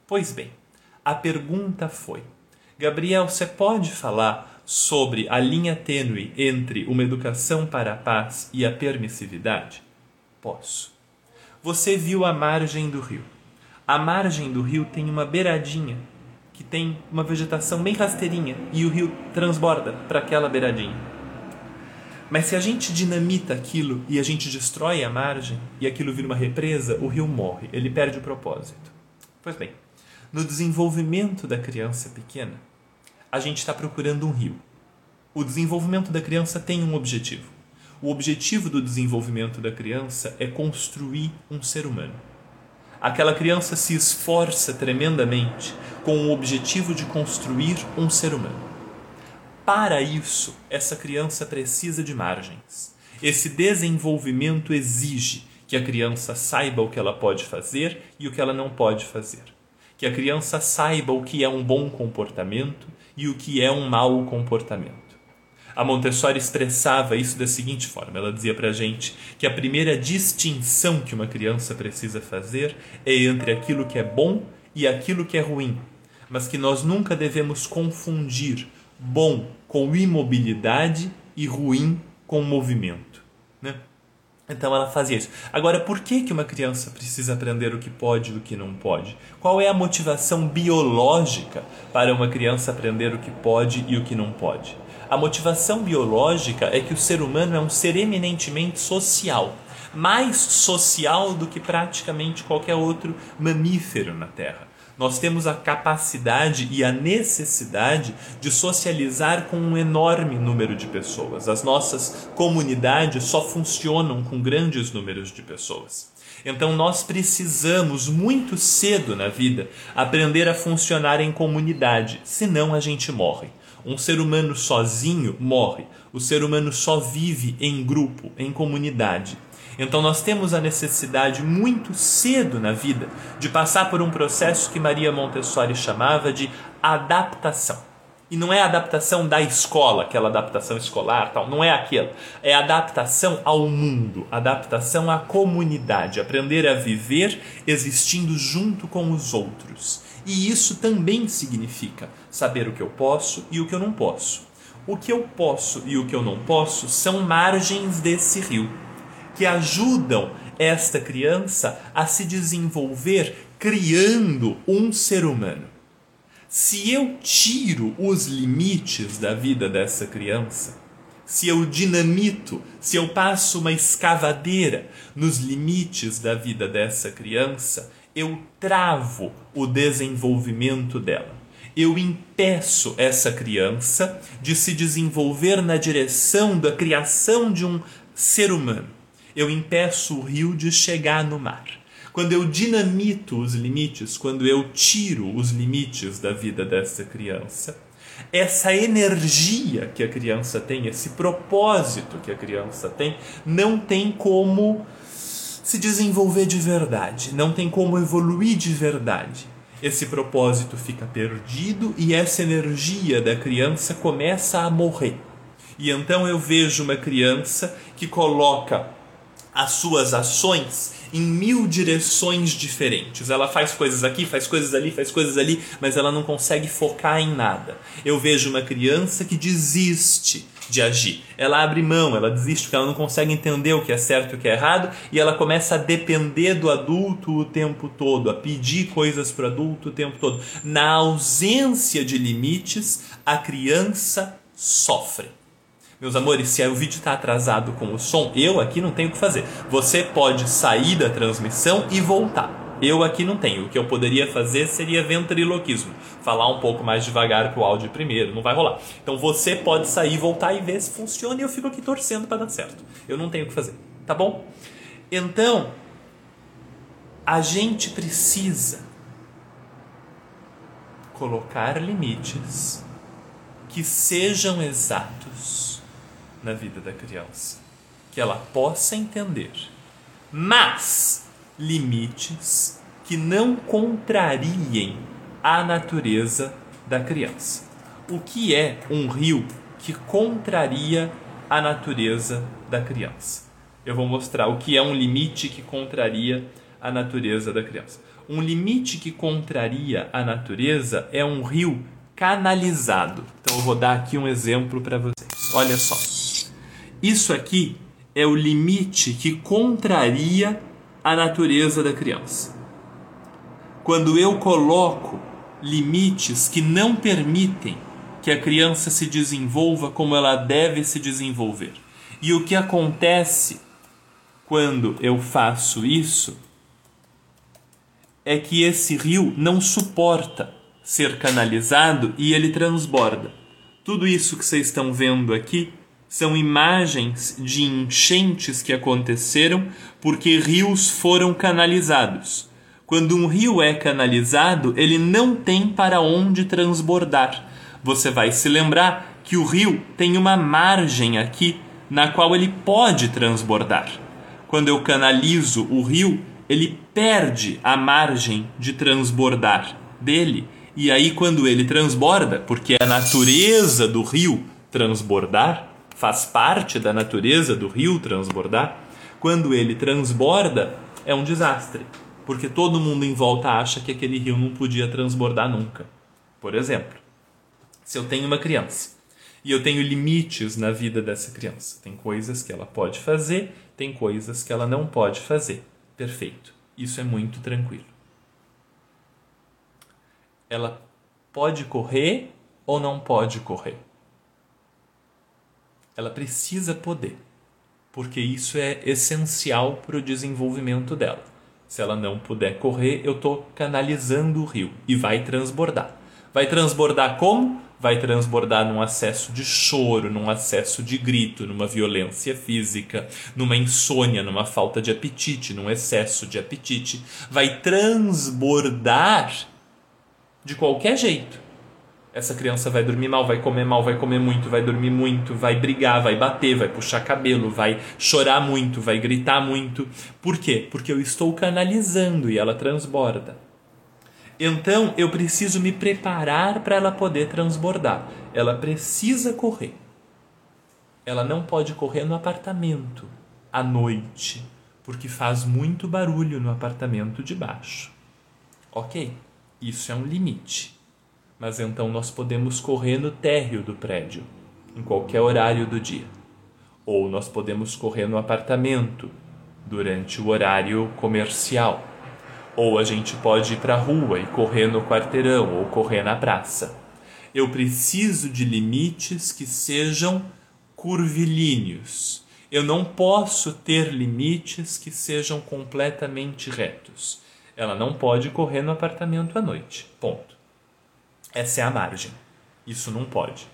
Pois bem, a pergunta foi: Gabriel, você pode falar sobre a linha tênue entre uma educação para a paz e a permissividade? Posso. Você viu a margem do rio. A margem do rio tem uma beiradinha que tem uma vegetação bem rasteirinha e o rio transborda para aquela beiradinha. Mas se a gente dinamita aquilo e a gente destrói a margem e aquilo vira uma represa, o rio morre, ele perde o propósito. Pois bem, no desenvolvimento da criança pequena, a gente está procurando um rio. O desenvolvimento da criança tem um objetivo. O objetivo do desenvolvimento da criança é construir um ser humano. Aquela criança se esforça tremendamente com o objetivo de construir um ser humano. Para isso, essa criança precisa de margens. Esse desenvolvimento exige que a criança saiba o que ela pode fazer e o que ela não pode fazer. Que a criança saiba o que é um bom comportamento e o que é um mau comportamento. A Montessori expressava isso da seguinte forma: ela dizia para a gente que a primeira distinção que uma criança precisa fazer é entre aquilo que é bom e aquilo que é ruim, mas que nós nunca devemos confundir bom com imobilidade e ruim com movimento. Né? Então ela fazia isso. Agora, por que, que uma criança precisa aprender o que pode e o que não pode? Qual é a motivação biológica para uma criança aprender o que pode e o que não pode? A motivação biológica é que o ser humano é um ser eminentemente social, mais social do que praticamente qualquer outro mamífero na Terra nós temos a capacidade e a necessidade de socializar com um enorme número de pessoas. As nossas comunidades só funcionam com grandes números de pessoas. Então nós precisamos muito cedo na vida aprender a funcionar em comunidade, senão a gente morre. Um ser humano sozinho morre. O ser humano só vive em grupo, em comunidade. Então nós temos a necessidade muito cedo na vida de passar por um processo que Maria Montessori chamava de adaptação. E não é adaptação da escola, aquela adaptação escolar, tal, não é aquela. É adaptação ao mundo, adaptação à comunidade, aprender a viver existindo junto com os outros. E isso também significa saber o que eu posso e o que eu não posso. O que eu posso e o que eu não posso são margens desse rio que ajudam esta criança a se desenvolver criando um ser humano. Se eu tiro os limites da vida dessa criança, se eu dinamito, se eu passo uma escavadeira nos limites da vida dessa criança, eu travo o desenvolvimento dela. Eu impeço essa criança de se desenvolver na direção da criação de um ser humano eu impeço o rio de chegar no mar. Quando eu dinamito os limites, quando eu tiro os limites da vida dessa criança, essa energia que a criança tem, esse propósito que a criança tem, não tem como se desenvolver de verdade, não tem como evoluir de verdade. Esse propósito fica perdido e essa energia da criança começa a morrer. E então eu vejo uma criança que coloca as suas ações em mil direções diferentes. Ela faz coisas aqui, faz coisas ali, faz coisas ali, mas ela não consegue focar em nada. Eu vejo uma criança que desiste de agir. Ela abre mão, ela desiste porque ela não consegue entender o que é certo e o que é errado e ela começa a depender do adulto o tempo todo, a pedir coisas para o adulto o tempo todo. Na ausência de limites, a criança sofre. Meus amores, se o vídeo está atrasado com o som, eu aqui não tenho o que fazer. Você pode sair da transmissão e voltar. Eu aqui não tenho. O que eu poderia fazer seria ventriloquismo. Falar um pouco mais devagar para o áudio primeiro. Não vai rolar. Então você pode sair, voltar e ver se funciona e eu fico aqui torcendo para dar certo. Eu não tenho o que fazer. Tá bom? Então, a gente precisa colocar limites que sejam exatos na vida da criança, que ela possa entender, mas limites que não contrariem a natureza da criança. O que é um rio que contraria a natureza da criança? Eu vou mostrar o que é um limite que contraria a natureza da criança. Um limite que contraria a natureza é um rio canalizado. Então eu vou dar aqui um exemplo para vocês. Olha só. Isso aqui é o limite que contraria a natureza da criança. Quando eu coloco limites que não permitem que a criança se desenvolva como ela deve se desenvolver. E o que acontece quando eu faço isso é que esse rio não suporta ser canalizado e ele transborda. Tudo isso que vocês estão vendo aqui são imagens de enchentes que aconteceram porque rios foram canalizados. Quando um rio é canalizado, ele não tem para onde transbordar. Você vai se lembrar que o rio tem uma margem aqui na qual ele pode transbordar. Quando eu canalizo o rio, ele perde a margem de transbordar dele. E aí, quando ele transborda, porque é a natureza do rio transbordar, faz parte da natureza do rio transbordar, quando ele transborda, é um desastre, porque todo mundo em volta acha que aquele rio não podia transbordar nunca. Por exemplo, se eu tenho uma criança e eu tenho limites na vida dessa criança, tem coisas que ela pode fazer, tem coisas que ela não pode fazer. Perfeito. Isso é muito tranquilo. Ela pode correr ou não pode correr? Ela precisa poder, porque isso é essencial para o desenvolvimento dela. Se ela não puder correr, eu estou canalizando o rio e vai transbordar. Vai transbordar como? Vai transbordar num acesso de choro, num acesso de grito, numa violência física, numa insônia, numa falta de apetite, num excesso de apetite. Vai transbordar de qualquer jeito essa criança vai dormir mal, vai comer mal, vai comer muito, vai dormir muito, vai brigar, vai bater, vai puxar cabelo, vai chorar muito, vai gritar muito. Por quê? Porque eu estou canalizando e ela transborda. Então eu preciso me preparar para ela poder transbordar. Ela precisa correr. Ela não pode correr no apartamento à noite, porque faz muito barulho no apartamento de baixo. Ok, isso é um limite mas então nós podemos correr no térreo do prédio, em qualquer horário do dia. Ou nós podemos correr no apartamento, durante o horário comercial. Ou a gente pode ir para a rua e correr no quarteirão ou correr na praça. Eu preciso de limites que sejam curvilíneos. Eu não posso ter limites que sejam completamente retos. Ela não pode correr no apartamento à noite. Ponto. Essa é a margem. Isso não pode.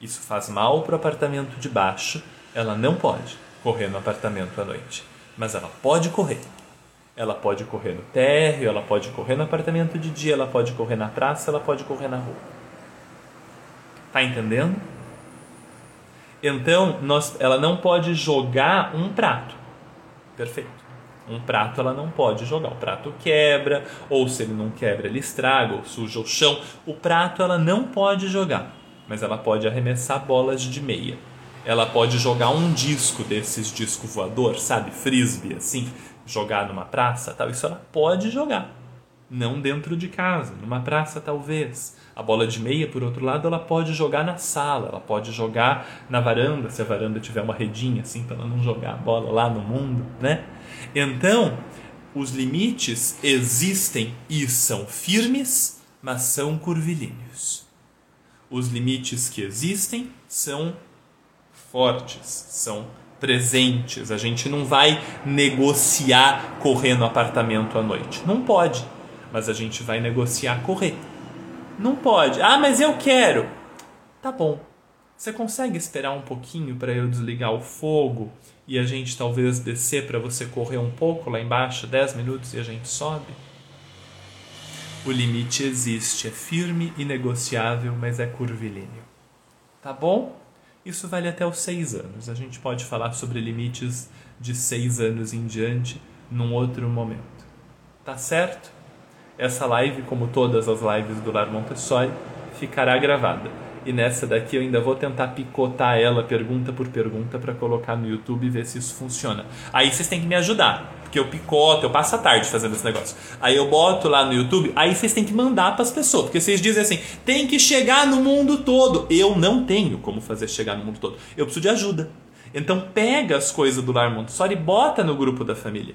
Isso faz mal para o apartamento de baixo. Ela não pode correr no apartamento à noite. Mas ela pode correr. Ela pode correr no térreo, ela pode correr no apartamento de dia, ela pode correr na praça, ela pode correr na rua. Tá entendendo? Então, nós, ela não pode jogar um prato. Perfeito. Um prato ela não pode jogar. O prato quebra, ou se ele não quebra, ele estraga, ou suja o chão. O prato ela não pode jogar, mas ela pode arremessar bolas de meia. Ela pode jogar um disco desses disco voador, sabe? Frisbee, assim, jogar numa praça, tal. Isso ela pode jogar. Não dentro de casa, numa praça talvez. A bola de meia, por outro lado, ela pode jogar na sala, ela pode jogar na varanda, se a varanda tiver uma redinha assim, para ela não jogar a bola lá no mundo, né? Então, os limites existem e são firmes, mas são curvilíneos. Os limites que existem são fortes, são presentes. A gente não vai negociar correr no apartamento à noite. Não pode. Mas a gente vai negociar correr. Não pode. Ah, mas eu quero. Tá bom. Você consegue esperar um pouquinho para eu desligar o fogo e a gente talvez descer para você correr um pouco lá embaixo, 10 minutos e a gente sobe? O limite existe, é firme e negociável, mas é curvilíneo. Tá bom? Isso vale até os 6 anos. A gente pode falar sobre limites de 6 anos em diante num outro momento. Tá certo? Essa live, como todas as lives do Lar Montessori, ficará gravada e nessa daqui eu ainda vou tentar picotar ela pergunta por pergunta para colocar no YouTube e ver se isso funciona. Aí vocês têm que me ajudar, porque eu picoto, eu passo a tarde fazendo esse negócio. Aí eu boto lá no YouTube, aí vocês têm que mandar para as pessoas, porque vocês dizem assim: tem que chegar no mundo todo. Eu não tenho como fazer chegar no mundo todo. Eu preciso de ajuda. Então pega as coisas do Lar Montessori e bota no grupo da família.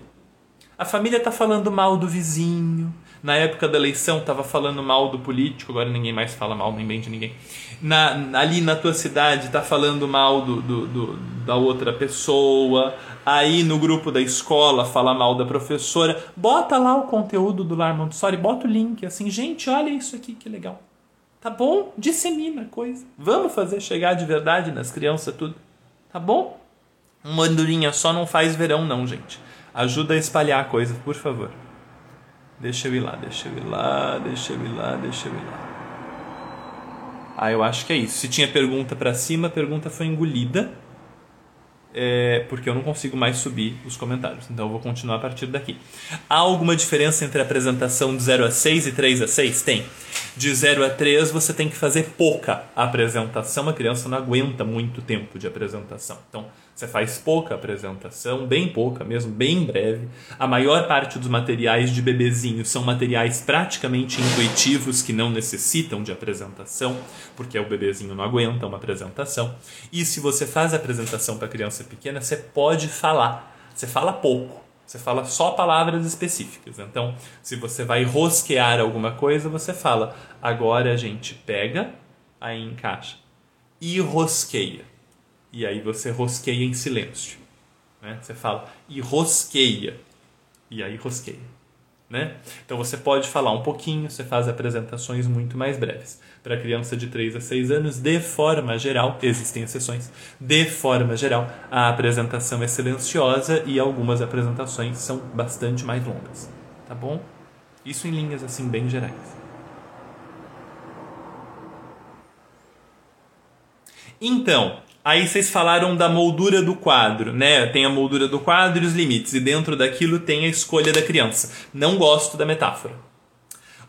A família está falando mal do vizinho, na época da eleição estava falando mal do político, agora ninguém mais fala mal nem bem de ninguém. Na, ali na tua cidade está falando mal do, do, do, da outra pessoa. Aí no grupo da escola fala mal da professora. Bota lá o conteúdo do Lar Montessori, bota o link assim, gente, olha isso aqui que legal. Tá bom? Dissemina a coisa. Vamos fazer chegar de verdade nas crianças tudo. Tá bom? Uma andorinha só não faz verão não, gente. Ajuda a espalhar a coisa, por favor. Deixa eu ir lá, deixa eu ir lá, deixa eu ir lá, deixa eu ir lá. Ah, eu acho que é isso. Se tinha pergunta para cima, a pergunta foi engolida. É, porque eu não consigo mais subir os comentários. Então eu vou continuar a partir daqui. Há alguma diferença entre a apresentação de 0 a 6 e 3 a 6? Tem. De 0 a 3 você tem que fazer pouca apresentação. A criança não aguenta muito tempo de apresentação. Então você faz pouca apresentação, bem pouca mesmo, bem breve. A maior parte dos materiais de bebezinho são materiais praticamente intuitivos que não necessitam de apresentação, porque o bebezinho não aguenta uma apresentação. E se você faz apresentação para criança pequena, você pode falar. Você fala pouco. Você fala só palavras específicas. Então, se você vai rosquear alguma coisa, você fala: agora a gente pega, aí encaixa e rosqueia e aí você rosqueia em silêncio. Né? Você fala e rosqueia, e aí rosqueia. Né? Então você pode falar um pouquinho, você faz apresentações muito mais breves. Para criança de 3 a 6 anos, de forma geral, existem exceções, de forma geral, a apresentação é silenciosa e algumas apresentações são bastante mais longas. Tá bom? Isso em linhas assim bem gerais. Então, Aí vocês falaram da moldura do quadro, né? Tem a moldura do quadro e os limites, e dentro daquilo tem a escolha da criança. Não gosto da metáfora.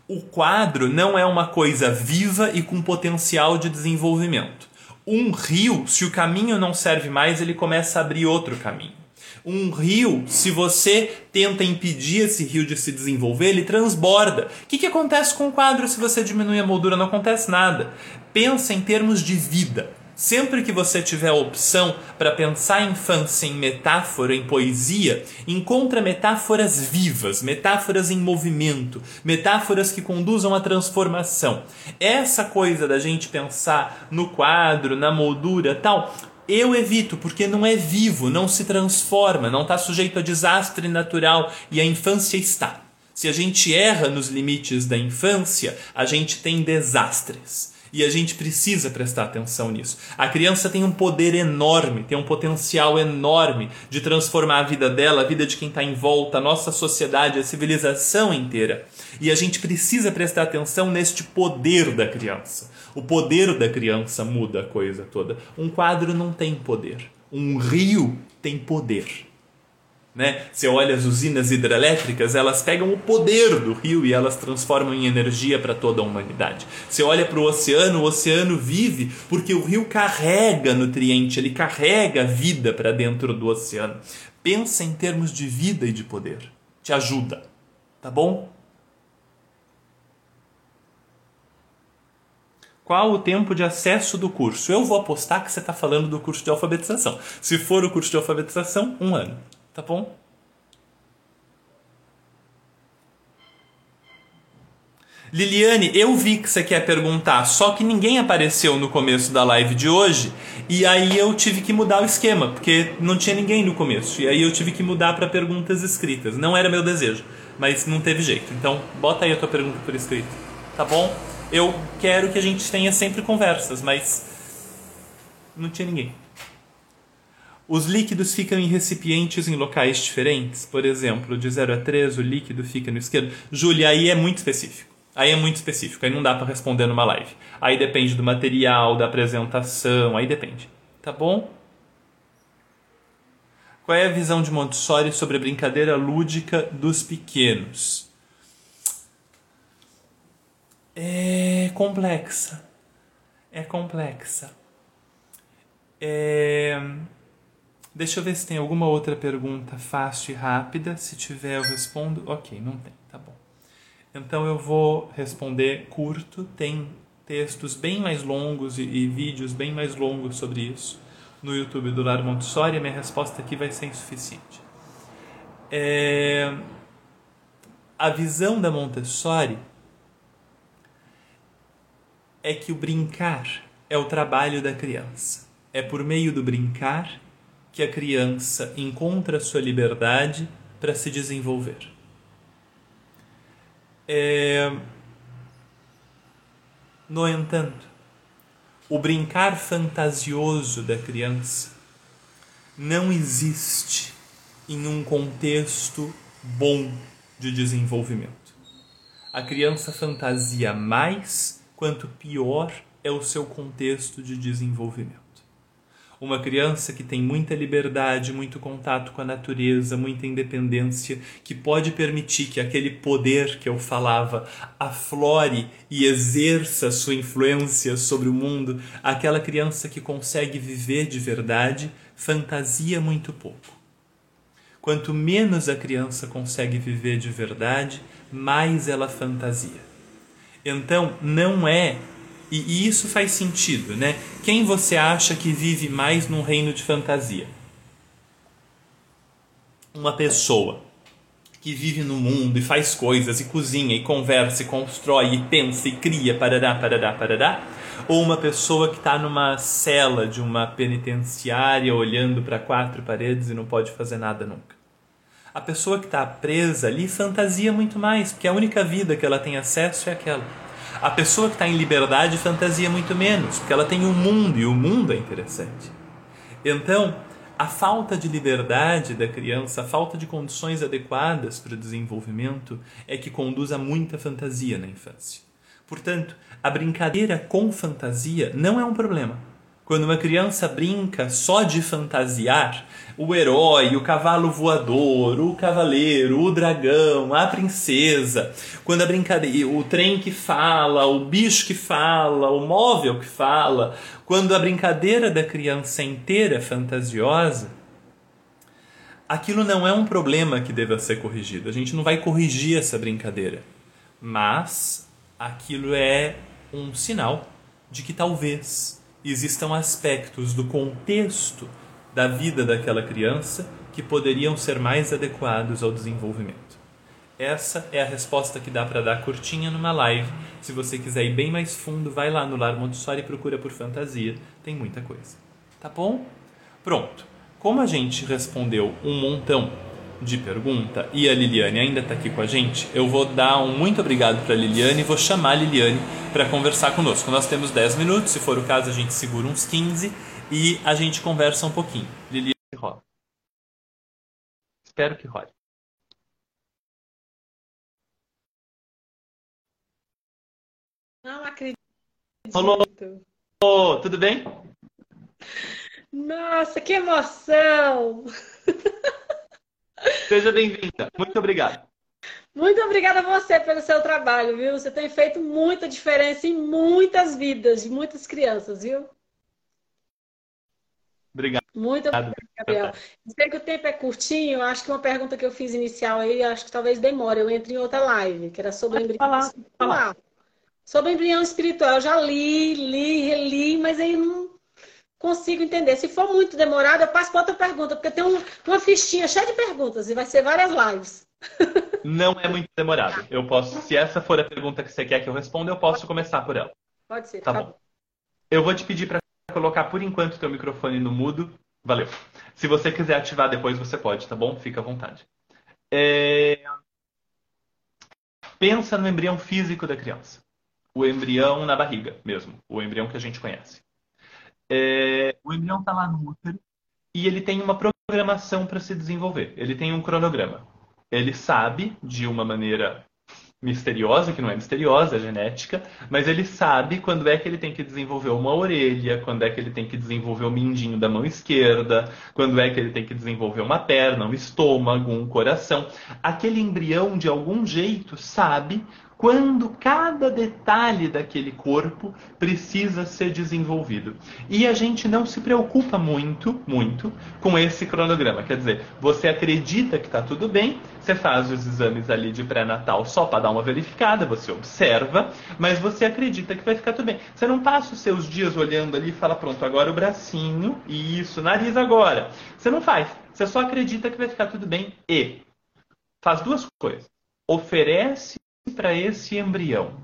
O quadro não é uma coisa viva e com potencial de desenvolvimento. Um rio, se o caminho não serve mais, ele começa a abrir outro caminho. Um rio, se você tenta impedir esse rio de se desenvolver, ele transborda. O que, que acontece com o quadro se você diminui a moldura? Não acontece nada. Pensa em termos de vida. Sempre que você tiver a opção para pensar a infância em metáfora, em poesia, encontra metáforas vivas, metáforas em movimento, metáforas que conduzam à transformação. Essa coisa da gente pensar no quadro, na moldura, tal, eu evito porque não é vivo, não se transforma, não está sujeito a desastre natural e a infância está. Se a gente erra nos limites da infância, a gente tem desastres. E a gente precisa prestar atenção nisso. A criança tem um poder enorme, tem um potencial enorme de transformar a vida dela, a vida de quem está em volta, a nossa sociedade, a civilização inteira. E a gente precisa prestar atenção neste poder da criança. O poder da criança muda a coisa toda. Um quadro não tem poder. Um rio tem poder. Né? Você olha as usinas hidrelétricas, elas pegam o poder do rio e elas transformam em energia para toda a humanidade. Você olha para o oceano, o oceano vive porque o rio carrega nutriente, ele carrega vida para dentro do oceano. Pensa em termos de vida e de poder. Te ajuda, tá bom? Qual o tempo de acesso do curso? Eu vou apostar que você está falando do curso de alfabetização. Se for o curso de alfabetização, um ano. Tá bom? Liliane, eu vi que você quer perguntar, só que ninguém apareceu no começo da live de hoje, e aí eu tive que mudar o esquema, porque não tinha ninguém no começo, e aí eu tive que mudar para perguntas escritas. Não era meu desejo, mas não teve jeito. Então, bota aí a tua pergunta por escrito, tá bom? Eu quero que a gente tenha sempre conversas, mas não tinha ninguém. Os líquidos ficam em recipientes em locais diferentes. Por exemplo, de 0 a 3, o líquido fica no esquerdo. Júlia, aí é muito específico. Aí é muito específico. Aí não dá para responder numa live. Aí depende do material, da apresentação, aí depende. Tá bom? Qual é a visão de Montessori sobre a brincadeira lúdica dos pequenos? É complexa. É complexa. É Deixa eu ver se tem alguma outra pergunta fácil e rápida. Se tiver, eu respondo. Ok, não tem, tá bom. Então eu vou responder curto. Tem textos bem mais longos e, e vídeos bem mais longos sobre isso no YouTube do Lar Montessori. A minha resposta aqui vai ser insuficiente. É... A visão da Montessori é que o brincar é o trabalho da criança. É por meio do brincar que a criança encontra sua liberdade para se desenvolver. É... No entanto, o brincar fantasioso da criança não existe em um contexto bom de desenvolvimento. A criança fantasia mais quanto pior é o seu contexto de desenvolvimento. Uma criança que tem muita liberdade, muito contato com a natureza, muita independência, que pode permitir que aquele poder que eu falava aflore e exerça sua influência sobre o mundo, aquela criança que consegue viver de verdade, fantasia muito pouco. Quanto menos a criança consegue viver de verdade, mais ela fantasia. Então, não é e, e isso faz sentido, né? Quem você acha que vive mais num reino de fantasia? Uma pessoa que vive no mundo e faz coisas e cozinha e conversa e constrói e pensa e cria, parará, parará, parará, ou uma pessoa que está numa cela de uma penitenciária olhando para quatro paredes e não pode fazer nada nunca. A pessoa que está presa ali fantasia muito mais, porque a única vida que ela tem acesso é aquela. A pessoa que está em liberdade fantasia muito menos, porque ela tem um mundo e o mundo é interessante. Então, a falta de liberdade da criança, a falta de condições adequadas para o desenvolvimento é que conduz a muita fantasia na infância. Portanto, a brincadeira com fantasia não é um problema quando uma criança brinca só de fantasiar, o herói, o cavalo voador, o cavaleiro, o dragão, a princesa, quando a brincadeira, o trem que fala, o bicho que fala, o móvel que fala, quando a brincadeira da criança inteira é fantasiosa, aquilo não é um problema que deva ser corrigido. A gente não vai corrigir essa brincadeira, mas aquilo é um sinal de que talvez existam aspectos do contexto da vida daquela criança que poderiam ser mais adequados ao desenvolvimento. Essa é a resposta que dá para dar curtinha numa live. Se você quiser ir bem mais fundo, vai lá no Lar Montessori e procura por fantasia. Tem muita coisa. Tá bom? Pronto. Como a gente respondeu um montão de pergunta e a Liliane ainda está aqui com a gente, eu vou dar um muito obrigado para a Liliane e vou chamar a Liliane para conversar conosco. Nós temos 10 minutos, se for o caso a gente segura uns 15 e a gente conversa um pouquinho. Liliane, rola. Espero que role. Não acredito. Rolou. tudo bem? Nossa, que emoção! Seja bem-vinda. Muito obrigado. Muito obrigada a você pelo seu trabalho, viu? Você tem feito muita diferença em muitas vidas de muitas crianças, viu? Obrigado. Muito obrigada, Gabriel. Sei que o tempo é curtinho, acho que uma pergunta que eu fiz inicial aí, acho que talvez demore. Eu entro em outra live, que era sobre embrião falar, espiritual. Falar. Sobre embrião espiritual, eu já li, li, reli, mas aí não consigo entender. Se for muito demorado, eu passo para outra pergunta, porque tem um, uma fichinha cheia de perguntas e vai ser várias lives. Não é muito demorado. Eu posso, se essa for a pergunta que você quer que eu responda, eu posso começar por ela. Pode ser. Tá, tá bom. Eu vou te pedir para colocar por enquanto teu microfone no mudo. Valeu. Se você quiser ativar depois, você pode, tá bom? Fica à vontade. É... Pensa no embrião físico da criança. O embrião na barriga mesmo. O embrião que a gente conhece. É... O embrião está lá no útero e ele tem uma programação para se desenvolver. Ele tem um cronograma. Ele sabe, de uma maneira misteriosa, que não é misteriosa, é genética, mas ele sabe quando é que ele tem que desenvolver uma orelha, quando é que ele tem que desenvolver o mindinho da mão esquerda, quando é que ele tem que desenvolver uma perna, um estômago, um coração. Aquele embrião, de algum jeito, sabe quando cada detalhe daquele corpo precisa ser desenvolvido. E a gente não se preocupa muito, muito com esse cronograma. Quer dizer, você acredita que está tudo bem, você faz os exames ali de pré-natal só para dar uma verificada, você observa, mas você acredita que vai ficar tudo bem. Você não passa os seus dias olhando ali e fala, pronto, agora o bracinho, e isso, nariz agora. Você não faz. Você só acredita que vai ficar tudo bem e faz duas coisas. Oferece para esse embrião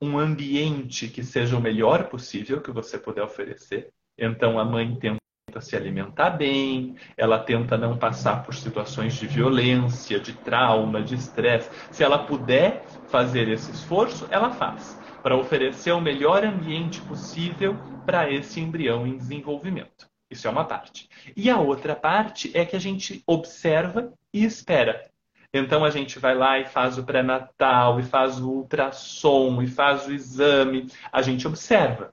um ambiente que seja o melhor possível que você puder oferecer. Então a mãe tenta se alimentar bem, ela tenta não passar por situações de violência, de trauma, de estresse. Se ela puder fazer esse esforço, ela faz para oferecer o melhor ambiente possível para esse embrião em desenvolvimento. Isso é uma parte. E a outra parte é que a gente observa e espera. Então a gente vai lá e faz o pré-natal, e faz o ultrassom, e faz o exame. A gente observa.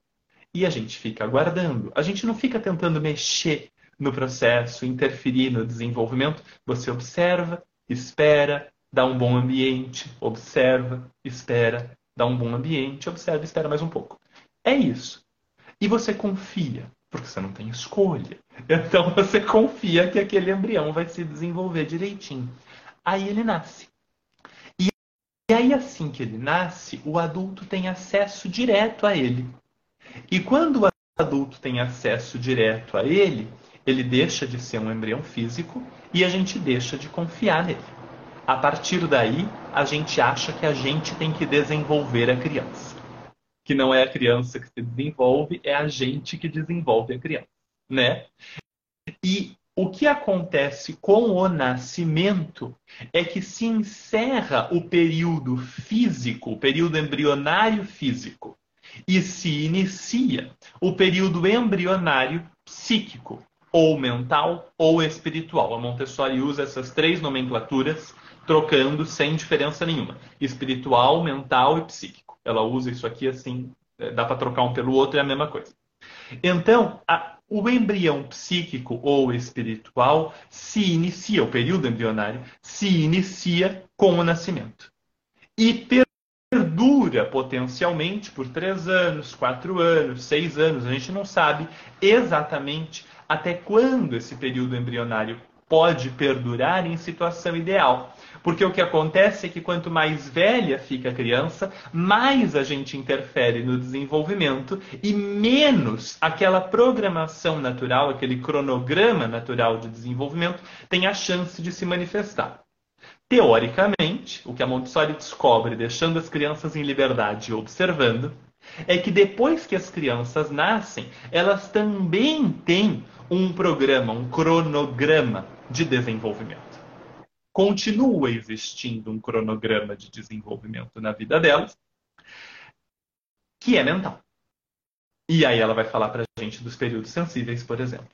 E a gente fica aguardando. A gente não fica tentando mexer no processo, interferir no desenvolvimento. Você observa, espera, dá um bom ambiente, observa, espera, dá um bom ambiente, observa, espera mais um pouco. É isso. E você confia, porque você não tem escolha. Então você confia que aquele embrião vai se desenvolver direitinho. Aí ele nasce. E, e aí, assim que ele nasce, o adulto tem acesso direto a ele. E quando o adulto tem acesso direto a ele, ele deixa de ser um embrião físico e a gente deixa de confiar nele. A partir daí, a gente acha que a gente tem que desenvolver a criança. Que não é a criança que se desenvolve, é a gente que desenvolve a criança, né? E o que acontece com o nascimento é que se encerra o período físico, o período embrionário físico, e se inicia o período embrionário psíquico, ou mental ou espiritual. A Montessori usa essas três nomenclaturas trocando sem diferença nenhuma: espiritual, mental e psíquico. Ela usa isso aqui assim, é, dá para trocar um pelo outro, é a mesma coisa. Então, a, o embrião psíquico ou espiritual se inicia, o período embrionário se inicia com o nascimento. E perdura potencialmente por três anos, quatro anos, seis anos. A gente não sabe exatamente até quando esse período embrionário pode perdurar em situação ideal. Porque o que acontece é que quanto mais velha fica a criança, mais a gente interfere no desenvolvimento e menos aquela programação natural, aquele cronograma natural de desenvolvimento tem a chance de se manifestar. Teoricamente, o que a Montessori descobre deixando as crianças em liberdade e observando, é que depois que as crianças nascem, elas também têm um programa, um cronograma de desenvolvimento continua existindo um cronograma de desenvolvimento na vida delas, que é mental. E aí ela vai falar para a gente dos períodos sensíveis, por exemplo.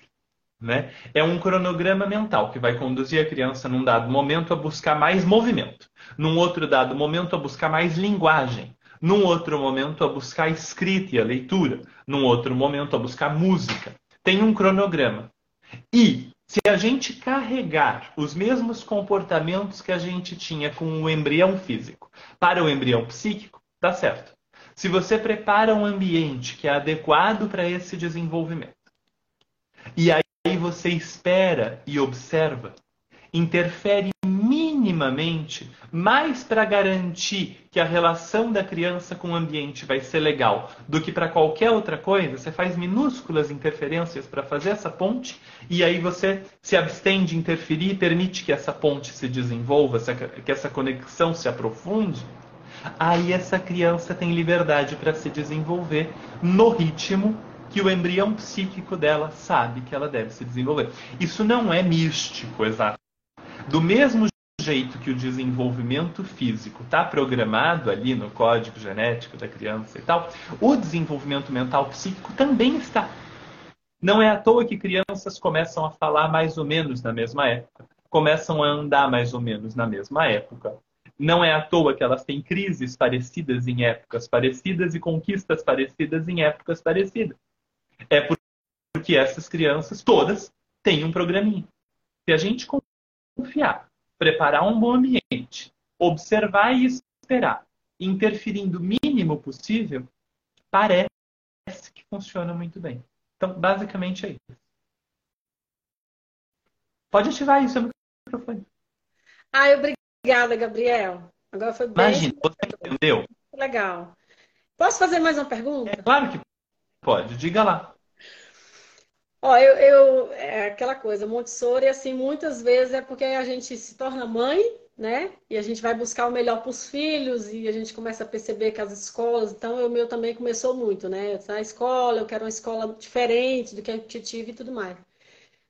Né? É um cronograma mental que vai conduzir a criança num dado momento a buscar mais movimento, num outro dado momento a buscar mais linguagem, num outro momento a buscar a escrita e a leitura, num outro momento a buscar música. Tem um cronograma. E Se a gente carregar os mesmos comportamentos que a gente tinha com o embrião físico para o embrião psíquico, dá certo. Se você prepara um ambiente que é adequado para esse desenvolvimento, e aí você espera e observa, interfere minimamente, mais para garantir que a relação da criança com o ambiente vai ser legal do que para qualquer outra coisa, você faz minúsculas interferências para fazer essa ponte e aí você se abstém de interferir e permite que essa ponte se desenvolva, que essa conexão se aprofunde. Aí essa criança tem liberdade para se desenvolver no ritmo que o embrião psíquico dela sabe que ela deve se desenvolver. Isso não é místico, exato. Do mesmo jeito que o desenvolvimento físico está programado ali no código genético da criança e tal, o desenvolvimento mental psíquico também está. Não é à toa que crianças começam a falar mais ou menos na mesma época, começam a andar mais ou menos na mesma época. Não é à toa que elas têm crises parecidas em épocas parecidas e conquistas parecidas em épocas parecidas. É porque essas crianças todas têm um programinha. Se a gente confiar preparar um bom ambiente, observar e esperar, interferindo o mínimo possível, parece que funciona muito bem. Então, basicamente é isso. Pode ativar isso no microfone. Ai, obrigada, Gabriel. Agora foi bem. Imagina, você entendeu? Legal. Posso fazer mais uma pergunta? É claro que pode, diga lá. Ó, eu, eu, é aquela coisa, Montessori, assim, muitas vezes é porque a gente se torna mãe, né? E a gente vai buscar o melhor para os filhos e a gente começa a perceber que as escolas, então o meu também começou muito, né? Na escola, eu quero uma escola diferente do que eu tive e tudo mais.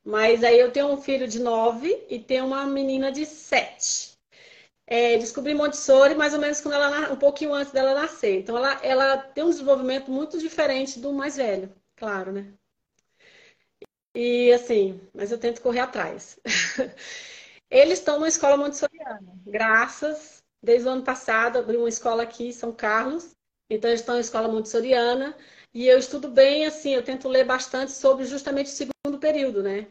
Mas aí eu tenho um filho de nove e tenho uma menina de sete. É, descobri Montessori mais ou menos quando ela um pouquinho antes dela nascer. Então ela, ela tem um desenvolvimento muito diferente do mais velho, claro, né? E assim, mas eu tento correr atrás. Eles estão numa escola montessoriana. Graças, desde o ano passado, abri uma escola aqui em São Carlos. Então, eles estão na escola montessoriana. E eu estudo bem, assim, eu tento ler bastante sobre justamente o segundo período, né?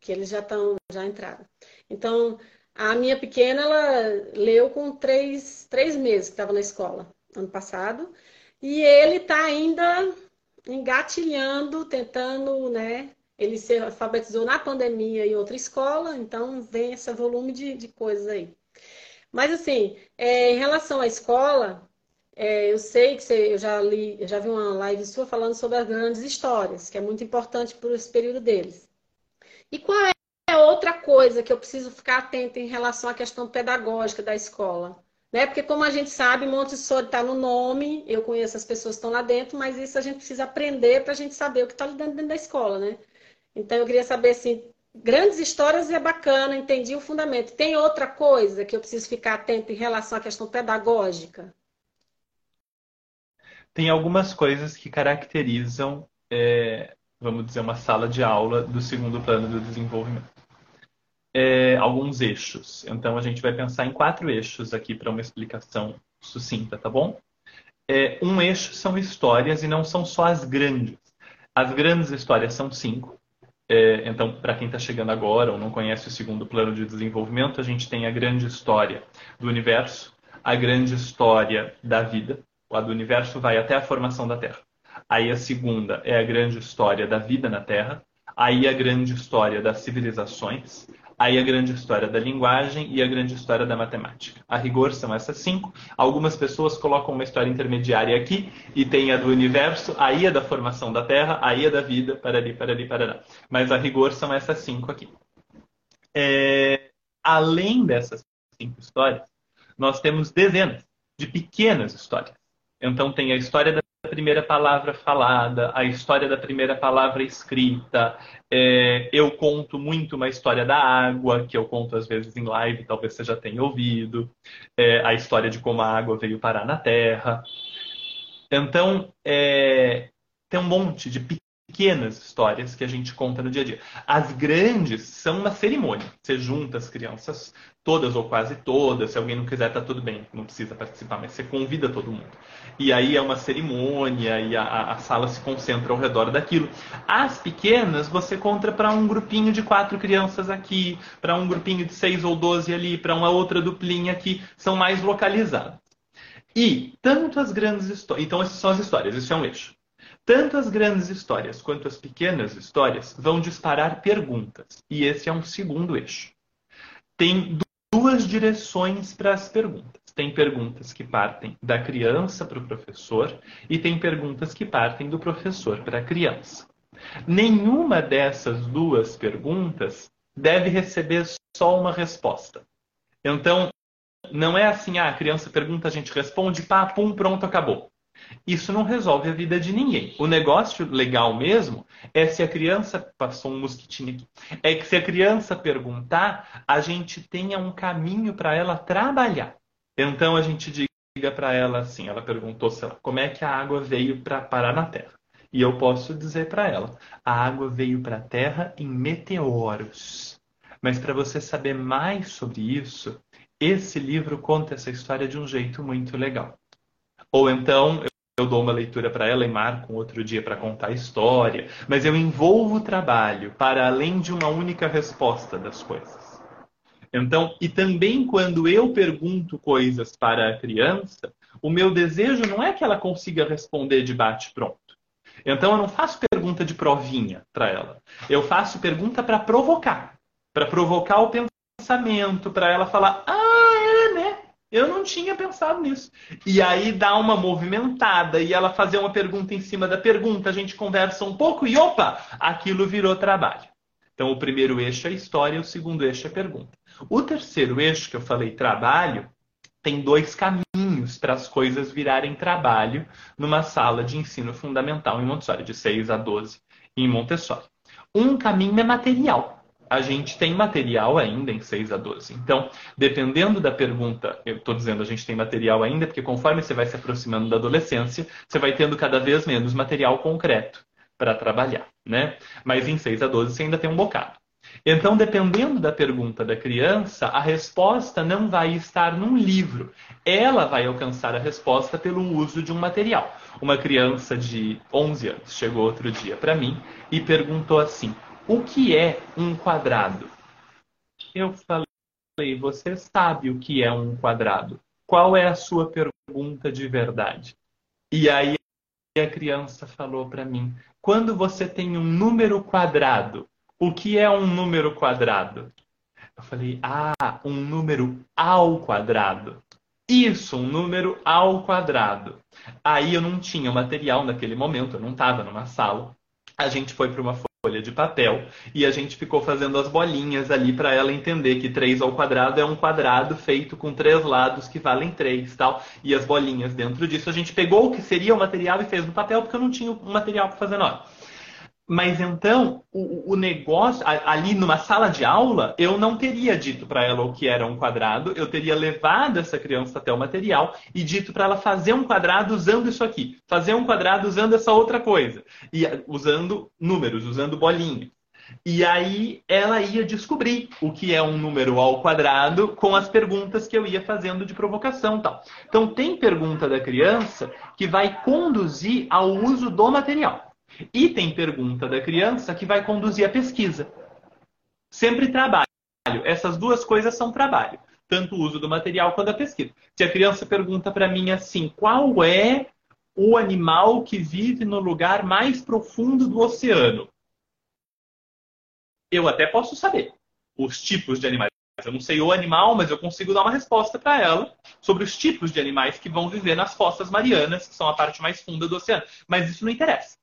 Que eles já estão, já entraram. Então, a minha pequena, ela leu com três, três meses que estava na escola, ano passado. E ele está ainda engatilhando, tentando, né, ele se alfabetizou na pandemia em outra escola, então vem esse volume de, de coisas aí. Mas assim, é, em relação à escola, é, eu sei que você, eu já li, eu já vi uma live sua falando sobre as grandes histórias, que é muito importante para esse período deles. E qual é outra coisa que eu preciso ficar atenta em relação à questão pedagógica da escola? Né? Porque como a gente sabe, Montessori está no nome, eu conheço as pessoas que estão lá dentro, mas isso a gente precisa aprender para a gente saber o que está dentro, dentro da escola, né? Então eu queria saber assim, grandes histórias é bacana, entendi o fundamento. Tem outra coisa que eu preciso ficar atento em relação à questão pedagógica? Tem algumas coisas que caracterizam, é, vamos dizer, uma sala de aula do segundo plano do desenvolvimento. É, alguns eixos. Então a gente vai pensar em quatro eixos aqui para uma explicação sucinta, tá bom? É, um eixo são histórias e não são só as grandes. As grandes histórias são cinco. É, então, para quem está chegando agora ou não conhece o segundo plano de desenvolvimento, a gente tem a grande história do universo, a grande história da vida. A do universo vai até a formação da Terra. Aí a segunda é a grande história da vida na Terra. Aí a grande história das civilizações aí a grande história da linguagem e a grande história da matemática. A rigor são essas cinco. Algumas pessoas colocam uma história intermediária aqui e tem a do universo, aí a da formação da Terra, aí a da vida, para ali, para ali, para lá. Mas a rigor são essas cinco aqui. É... Além dessas cinco histórias, nós temos dezenas de pequenas histórias. Então tem a história da primeira palavra falada, a história da primeira palavra escrita. É, eu conto muito uma história da água, que eu conto às vezes em live, talvez você já tenha ouvido. É, a história de como a água veio parar na Terra. Então, é, tem um monte de pequenas histórias que a gente conta no dia a dia. As grandes são uma cerimônia. Você junta as crianças, todas ou quase todas. Se alguém não quiser, tá tudo bem, não precisa participar, mas você convida todo mundo. E aí é uma cerimônia e a, a sala se concentra ao redor daquilo. As pequenas você conta para um grupinho de quatro crianças aqui, para um grupinho de seis ou doze ali, para uma outra duplinha aqui. São mais localizadas. E tanto as grandes histórias. Então, essas são as histórias, isso é um eixo. Tanto as grandes histórias quanto as pequenas histórias vão disparar perguntas. E esse é um segundo eixo. Tem duas direções para as perguntas. Tem perguntas que partem da criança para o professor e tem perguntas que partem do professor para a criança. Nenhuma dessas duas perguntas deve receber só uma resposta. Então, não é assim, ah, a criança pergunta, a gente responde, pá, pum, pronto, acabou. Isso não resolve a vida de ninguém. O negócio legal mesmo é se a criança. Passou um mosquitinho aqui. É que se a criança perguntar, a gente tenha um caminho para ela trabalhar. Então a gente diga para ela assim: ela perguntou, sei lá, como é que a água veio para parar na Terra? E eu posso dizer para ela: a água veio para a Terra em meteoros. Mas para você saber mais sobre isso, esse livro conta essa história de um jeito muito legal. Ou então eu dou uma leitura para ela e marco um outro dia para contar a história, mas eu envolvo o trabalho para além de uma única resposta das coisas. Então, e também quando eu pergunto coisas para a criança, o meu desejo não é que ela consiga responder de bate-pronto. Então, eu não faço pergunta de provinha para ela. Eu faço pergunta para provocar para provocar o pensamento, para ela falar: ah? Eu não tinha pensado nisso. E aí dá uma movimentada e ela fazer uma pergunta em cima da pergunta, a gente conversa um pouco e opa, aquilo virou trabalho. Então o primeiro eixo é história, o segundo eixo é pergunta. O terceiro eixo que eu falei trabalho tem dois caminhos para as coisas virarem trabalho numa sala de ensino fundamental em Montessori, de 6 a 12 em Montessori. Um caminho é material a gente tem material ainda em 6 a 12. Então, dependendo da pergunta, eu estou dizendo a gente tem material ainda, porque conforme você vai se aproximando da adolescência, você vai tendo cada vez menos material concreto para trabalhar, né? Mas em 6 a 12 você ainda tem um bocado. Então, dependendo da pergunta da criança, a resposta não vai estar num livro. Ela vai alcançar a resposta pelo uso de um material. Uma criança de 11 anos chegou outro dia para mim e perguntou assim: o que é um quadrado? Eu falei, você sabe o que é um quadrado? Qual é a sua pergunta de verdade? E aí a criança falou para mim: quando você tem um número quadrado, o que é um número quadrado? Eu falei: ah, um número ao quadrado. Isso, um número ao quadrado. Aí eu não tinha material naquele momento, eu não estava numa sala. A gente foi para uma folha de papel e a gente ficou fazendo as bolinhas ali para ela entender que 3 ao quadrado é um quadrado feito com três lados que valem 3 tal. E as bolinhas dentro disso a gente pegou o que seria o material e fez no papel porque eu não tinha o material para fazer na hora. Mas então, o, o, negócio, ali numa sala de aula, eu não teria dito para ela o que era um quadrado, eu teria levado essa criança até o material e dito para ela fazer um quadrado usando isso aqui, fazer um quadrado usando essa outra coisa, e usando números, usando bolinhas. E aí ela ia descobrir o que é um número ao quadrado com as perguntas que eu ia fazendo de provocação tal. Então tem pergunta da criança que vai conduzir ao uso do material. E tem pergunta da criança que vai conduzir a pesquisa. Sempre trabalho. Essas duas coisas são trabalho. Tanto o uso do material quanto a pesquisa. Se a criança pergunta para mim assim, qual é o animal que vive no lugar mais profundo do oceano? Eu até posso saber os tipos de animais. Eu não sei o animal, mas eu consigo dar uma resposta para ela sobre os tipos de animais que vão viver nas fossas marianas, que são a parte mais funda do oceano. Mas isso não interessa.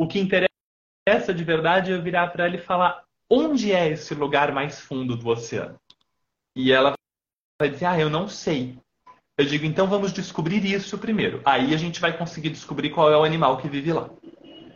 O que interessa de verdade é eu virar para ela e falar onde é esse lugar mais fundo do oceano. E ela vai dizer, ah, eu não sei. Eu digo, então vamos descobrir isso primeiro. Aí a gente vai conseguir descobrir qual é o animal que vive lá.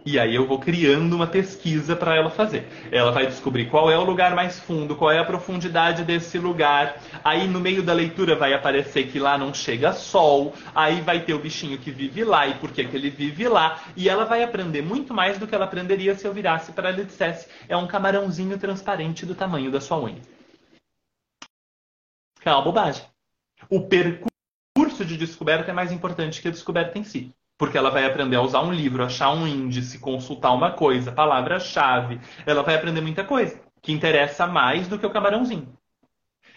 E aí eu vou criando uma pesquisa para ela fazer. Ela vai descobrir qual é o lugar mais fundo, qual é a profundidade desse lugar. Aí no meio da leitura vai aparecer que lá não chega sol. Aí vai ter o bichinho que vive lá e por que, ele vive lá. E ela vai aprender muito mais do que ela aprenderia se eu virasse para ela e dissesse: é um camarãozinho transparente do tamanho da sua unha. Que é uma bobagem. O percurso de descoberta é mais importante que a descoberta em si. Porque ela vai aprender a usar um livro, achar um índice, consultar uma coisa, palavra-chave. Ela vai aprender muita coisa que interessa mais do que o camarãozinho.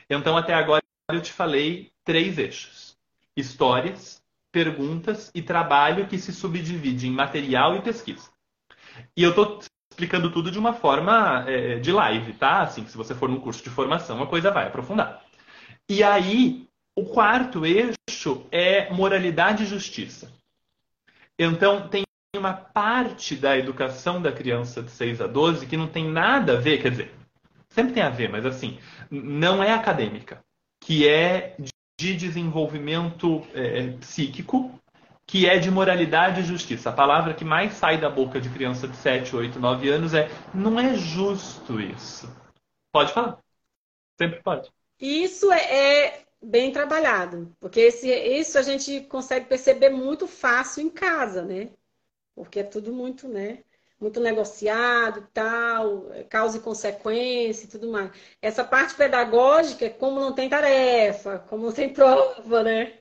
Então, até agora, eu te falei três eixos: histórias, perguntas e trabalho que se subdivide em material e pesquisa. E eu estou explicando tudo de uma forma é, de live, tá? Assim, se você for num curso de formação, a coisa vai aprofundar. E aí, o quarto eixo é moralidade e justiça. Então, tem uma parte da educação da criança de 6 a 12 que não tem nada a ver, quer dizer, sempre tem a ver, mas assim, não é acadêmica, que é de desenvolvimento é, psíquico, que é de moralidade e justiça. A palavra que mais sai da boca de criança de 7, 8, 9 anos é não é justo isso. Pode falar. Sempre pode. Isso é, é bem trabalhado, porque esse, isso a gente consegue perceber muito fácil em casa, né? Porque é tudo muito, né? Muito negociado tal, causa e consequência e tudo mais. Essa parte pedagógica é como não tem tarefa, como não tem prova, né?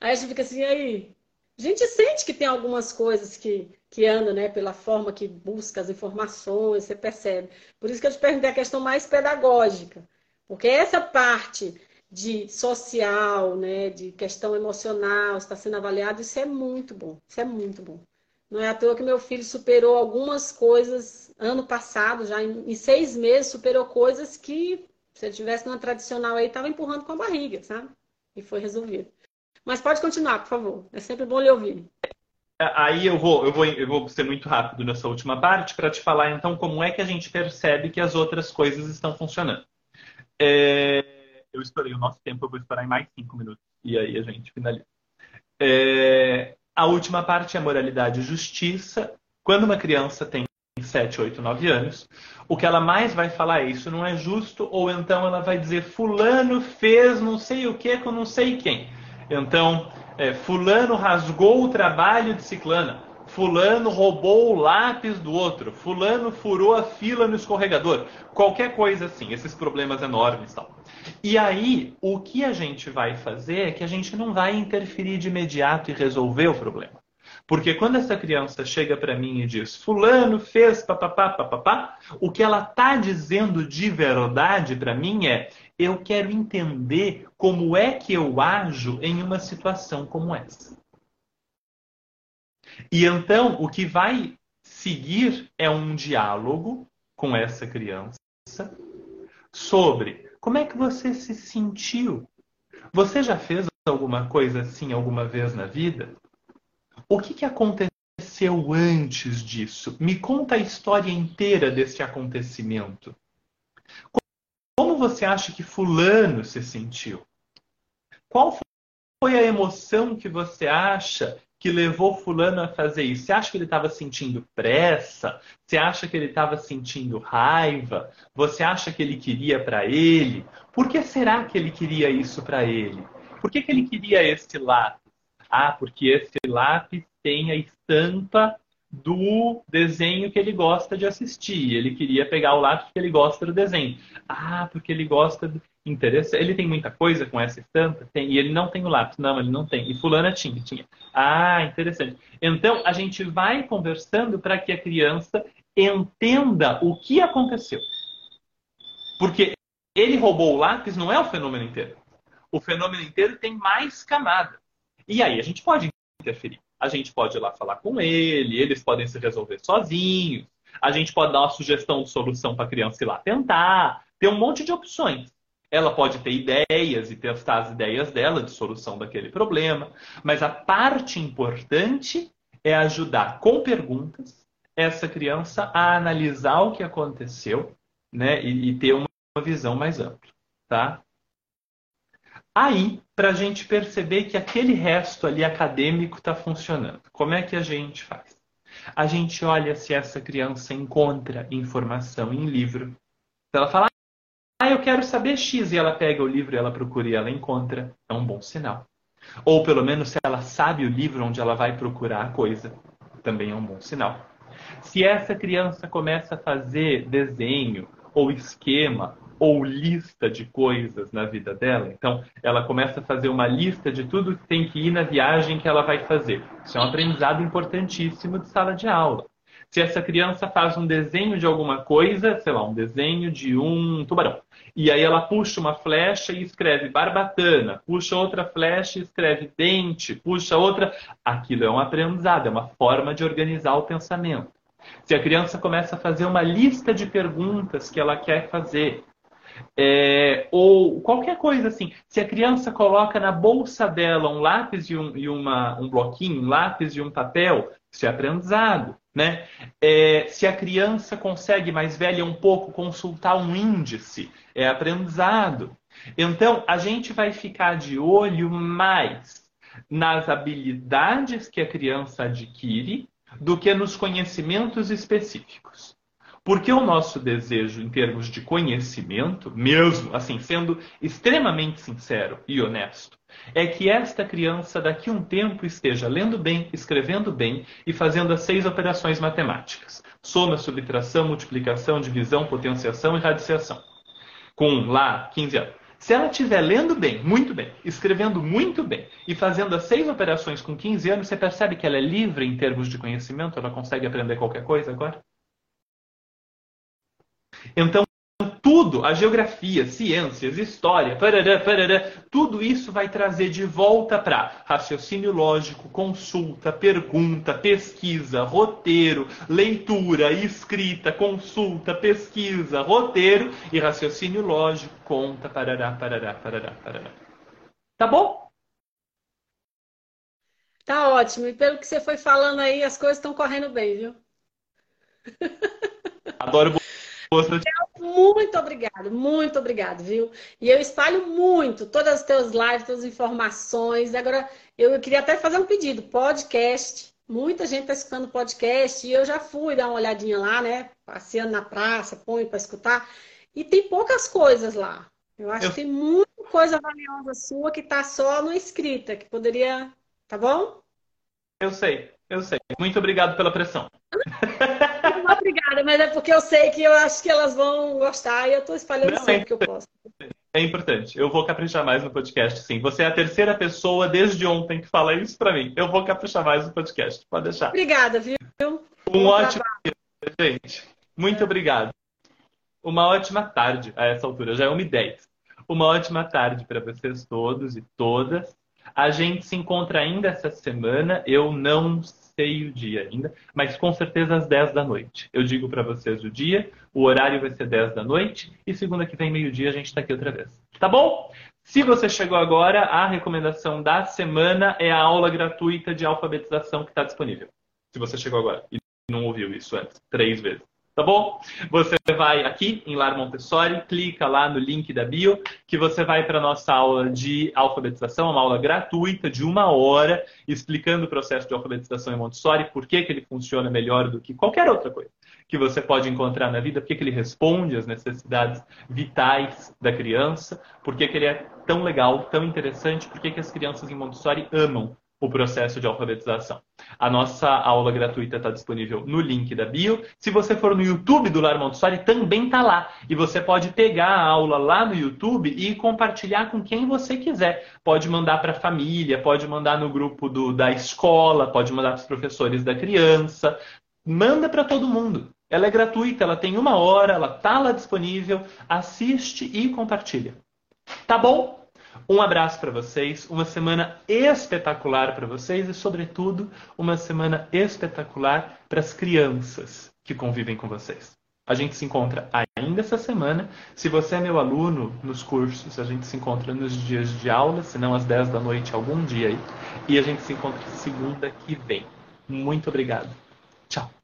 Aí a gente fica assim, aí. A gente sente que tem algumas coisas que, que andam, né? Pela forma que busca as informações, você percebe. Por isso que eu te perguntei a questão mais pedagógica. Porque essa parte de social, né, de questão emocional, está sendo avaliado, isso é muito bom. Isso é muito bom. Não é à toa que meu filho superou algumas coisas ano passado, já em, em seis meses, superou coisas que, se ele tivesse numa tradicional aí, estava empurrando com a barriga, sabe? E foi resolvido. Mas pode continuar, por favor. É sempre bom lhe ouvir. Aí eu vou, eu vou, eu vou ser muito rápido nessa última parte para te falar então como é que a gente percebe que as outras coisas estão funcionando. É eu estourei o nosso tempo, eu vou esperar em mais cinco minutos. E aí a gente finaliza. É, a última parte é moralidade e justiça. Quando uma criança tem 7, 8, 9 anos, o que ela mais vai falar é isso não é justo, ou então ela vai dizer fulano fez não sei o que com não sei quem. Então, é, fulano rasgou o trabalho de ciclana, fulano roubou o lápis do outro, fulano furou a fila no escorregador. Qualquer coisa assim, esses problemas enormes tal. E aí, o que a gente vai fazer é que a gente não vai interferir de imediato e resolver o problema. Porque quando essa criança chega para mim e diz, fulano fez papapá, papapá, o que ela está dizendo de verdade para mim é, eu quero entender como é que eu ajo em uma situação como essa. E então, o que vai seguir é um diálogo com essa criança sobre como é que você se sentiu? Você já fez alguma coisa assim alguma vez na vida? O que, que aconteceu antes disso? Me conta a história inteira desse acontecimento. Como você acha que Fulano se sentiu? Qual foi a emoção que você acha que levou fulano a fazer isso? Você acha que ele estava sentindo pressa? Você acha que ele estava sentindo raiva? Você acha que ele queria para ele? Por que será que ele queria isso para ele? Por que, que ele queria esse lápis? Ah, porque esse lápis tem a estampa do desenho que ele gosta de assistir. Ele queria pegar o lápis porque ele gosta do desenho. Ah, porque ele gosta do... Interessa. Ele tem muita coisa com essa estampa? Tem. E ele não tem o lápis? Não, ele não tem. E fulana tinha, tinha. Ah, interessante. Então, a gente vai conversando para que a criança entenda o que aconteceu. Porque ele roubou o lápis não é o fenômeno inteiro. O fenômeno inteiro tem mais camadas. E aí a gente pode interferir a gente pode ir lá falar com ele, eles podem se resolver sozinhos, a gente pode dar uma sugestão de solução para a criança ir lá tentar, tem um monte de opções. Ela pode ter ideias e testar as ideias dela de solução daquele problema, mas a parte importante é ajudar com perguntas essa criança a analisar o que aconteceu né, e, e ter uma visão mais ampla. Tá? Aí, para a gente perceber que aquele resto ali acadêmico está funcionando, como é que a gente faz? A gente olha se essa criança encontra informação em livro. Se ela fala, ah, eu quero saber X, e ela pega o livro ela procura e ela encontra, é um bom sinal. Ou pelo menos se ela sabe o livro onde ela vai procurar a coisa, também é um bom sinal. Se essa criança começa a fazer desenho ou esquema ou lista de coisas na vida dela. Então, ela começa a fazer uma lista de tudo que tem que ir na viagem que ela vai fazer. Isso é um aprendizado importantíssimo de sala de aula. Se essa criança faz um desenho de alguma coisa, sei lá, um desenho de um tubarão, e aí ela puxa uma flecha e escreve barbatana, puxa outra flecha e escreve dente, puxa outra. Aquilo é um aprendizado, é uma forma de organizar o pensamento. Se a criança começa a fazer uma lista de perguntas que ela quer fazer, é, ou qualquer coisa assim. Se a criança coloca na bolsa dela um lápis e um, e uma, um bloquinho, um lápis e um papel, é aprendizado. Né? É, se a criança consegue, mais velha um pouco, consultar um índice, é aprendizado. Então, a gente vai ficar de olho mais nas habilidades que a criança adquire do que nos conhecimentos específicos. Porque o nosso desejo em termos de conhecimento, mesmo assim, sendo extremamente sincero e honesto, é que esta criança daqui a um tempo esteja lendo bem, escrevendo bem e fazendo as seis operações matemáticas: soma, subtração, multiplicação, divisão, potenciação e radiciação. Com lá 15 anos. Se ela estiver lendo bem, muito bem, escrevendo muito bem e fazendo as seis operações com 15 anos, você percebe que ela é livre em termos de conhecimento? Ela consegue aprender qualquer coisa agora? Então, tudo, a geografia, ciências, história, parará, parará, tudo isso vai trazer de volta para raciocínio lógico, consulta, pergunta, pesquisa, roteiro, leitura, escrita, consulta, pesquisa, roteiro e raciocínio lógico, conta, parará, parará, parará, parará. Tá bom? Tá ótimo. E pelo que você foi falando aí, as coisas estão correndo bem, viu? Adoro muito obrigado, muito obrigado, viu? E eu espalho muito todas as teus lives, todas as informações. Agora, eu queria até fazer um pedido, podcast. Muita gente está escutando podcast e eu já fui dar uma olhadinha lá, né? Passeando na praça, põe para escutar. E tem poucas coisas lá. Eu acho eu... que tem muita coisa valiosa sua que está só no escrita, que poderia. Tá bom? Eu sei, eu sei. Muito obrigado pela pressão. Obrigada, mas é porque eu sei que eu acho que elas vão gostar e eu estou espalhando Não, sempre é que eu posso. É importante. Eu vou caprichar mais no podcast, sim. Você é a terceira pessoa desde ontem que fala isso para mim. Eu vou caprichar mais no podcast. Pode deixar. Obrigada, viu? Um ótimo dia, gente. Muito é. obrigado. Uma ótima tarde a essa altura. Já é uma ideia. Uma ótima tarde para vocês todos e todas. A gente se encontra ainda essa semana. Eu não sei o dia ainda, mas com certeza às 10 da noite. Eu digo para vocês o dia, o horário vai ser 10 da noite e segunda que vem, meio-dia, a gente está aqui outra vez. Tá bom? Se você chegou agora, a recomendação da semana é a aula gratuita de alfabetização que está disponível. Se você chegou agora e não ouviu isso antes, três vezes tá bom? Você vai aqui em Lar Montessori, clica lá no link da bio, que você vai para a nossa aula de alfabetização, uma aula gratuita de uma hora, explicando o processo de alfabetização em Montessori, por que, que ele funciona melhor do que qualquer outra coisa que você pode encontrar na vida, por que, que ele responde às necessidades vitais da criança, por que, que ele é tão legal, tão interessante, por que, que as crianças em Montessori amam o processo de alfabetização. A nossa aula gratuita está disponível no link da bio. Se você for no YouTube do Lar Montessori, também está lá. E você pode pegar a aula lá no YouTube e compartilhar com quem você quiser. Pode mandar para a família, pode mandar no grupo do, da escola, pode mandar para os professores da criança. Manda para todo mundo. Ela é gratuita, ela tem uma hora, ela está lá disponível. Assiste e compartilha. Tá bom? Um abraço para vocês, uma semana espetacular para vocês e, sobretudo, uma semana espetacular para as crianças que convivem com vocês. A gente se encontra ainda essa semana. Se você é meu aluno nos cursos, a gente se encontra nos dias de aula, se não às 10 da noite, algum dia aí. E a gente se encontra segunda que vem. Muito obrigado. Tchau.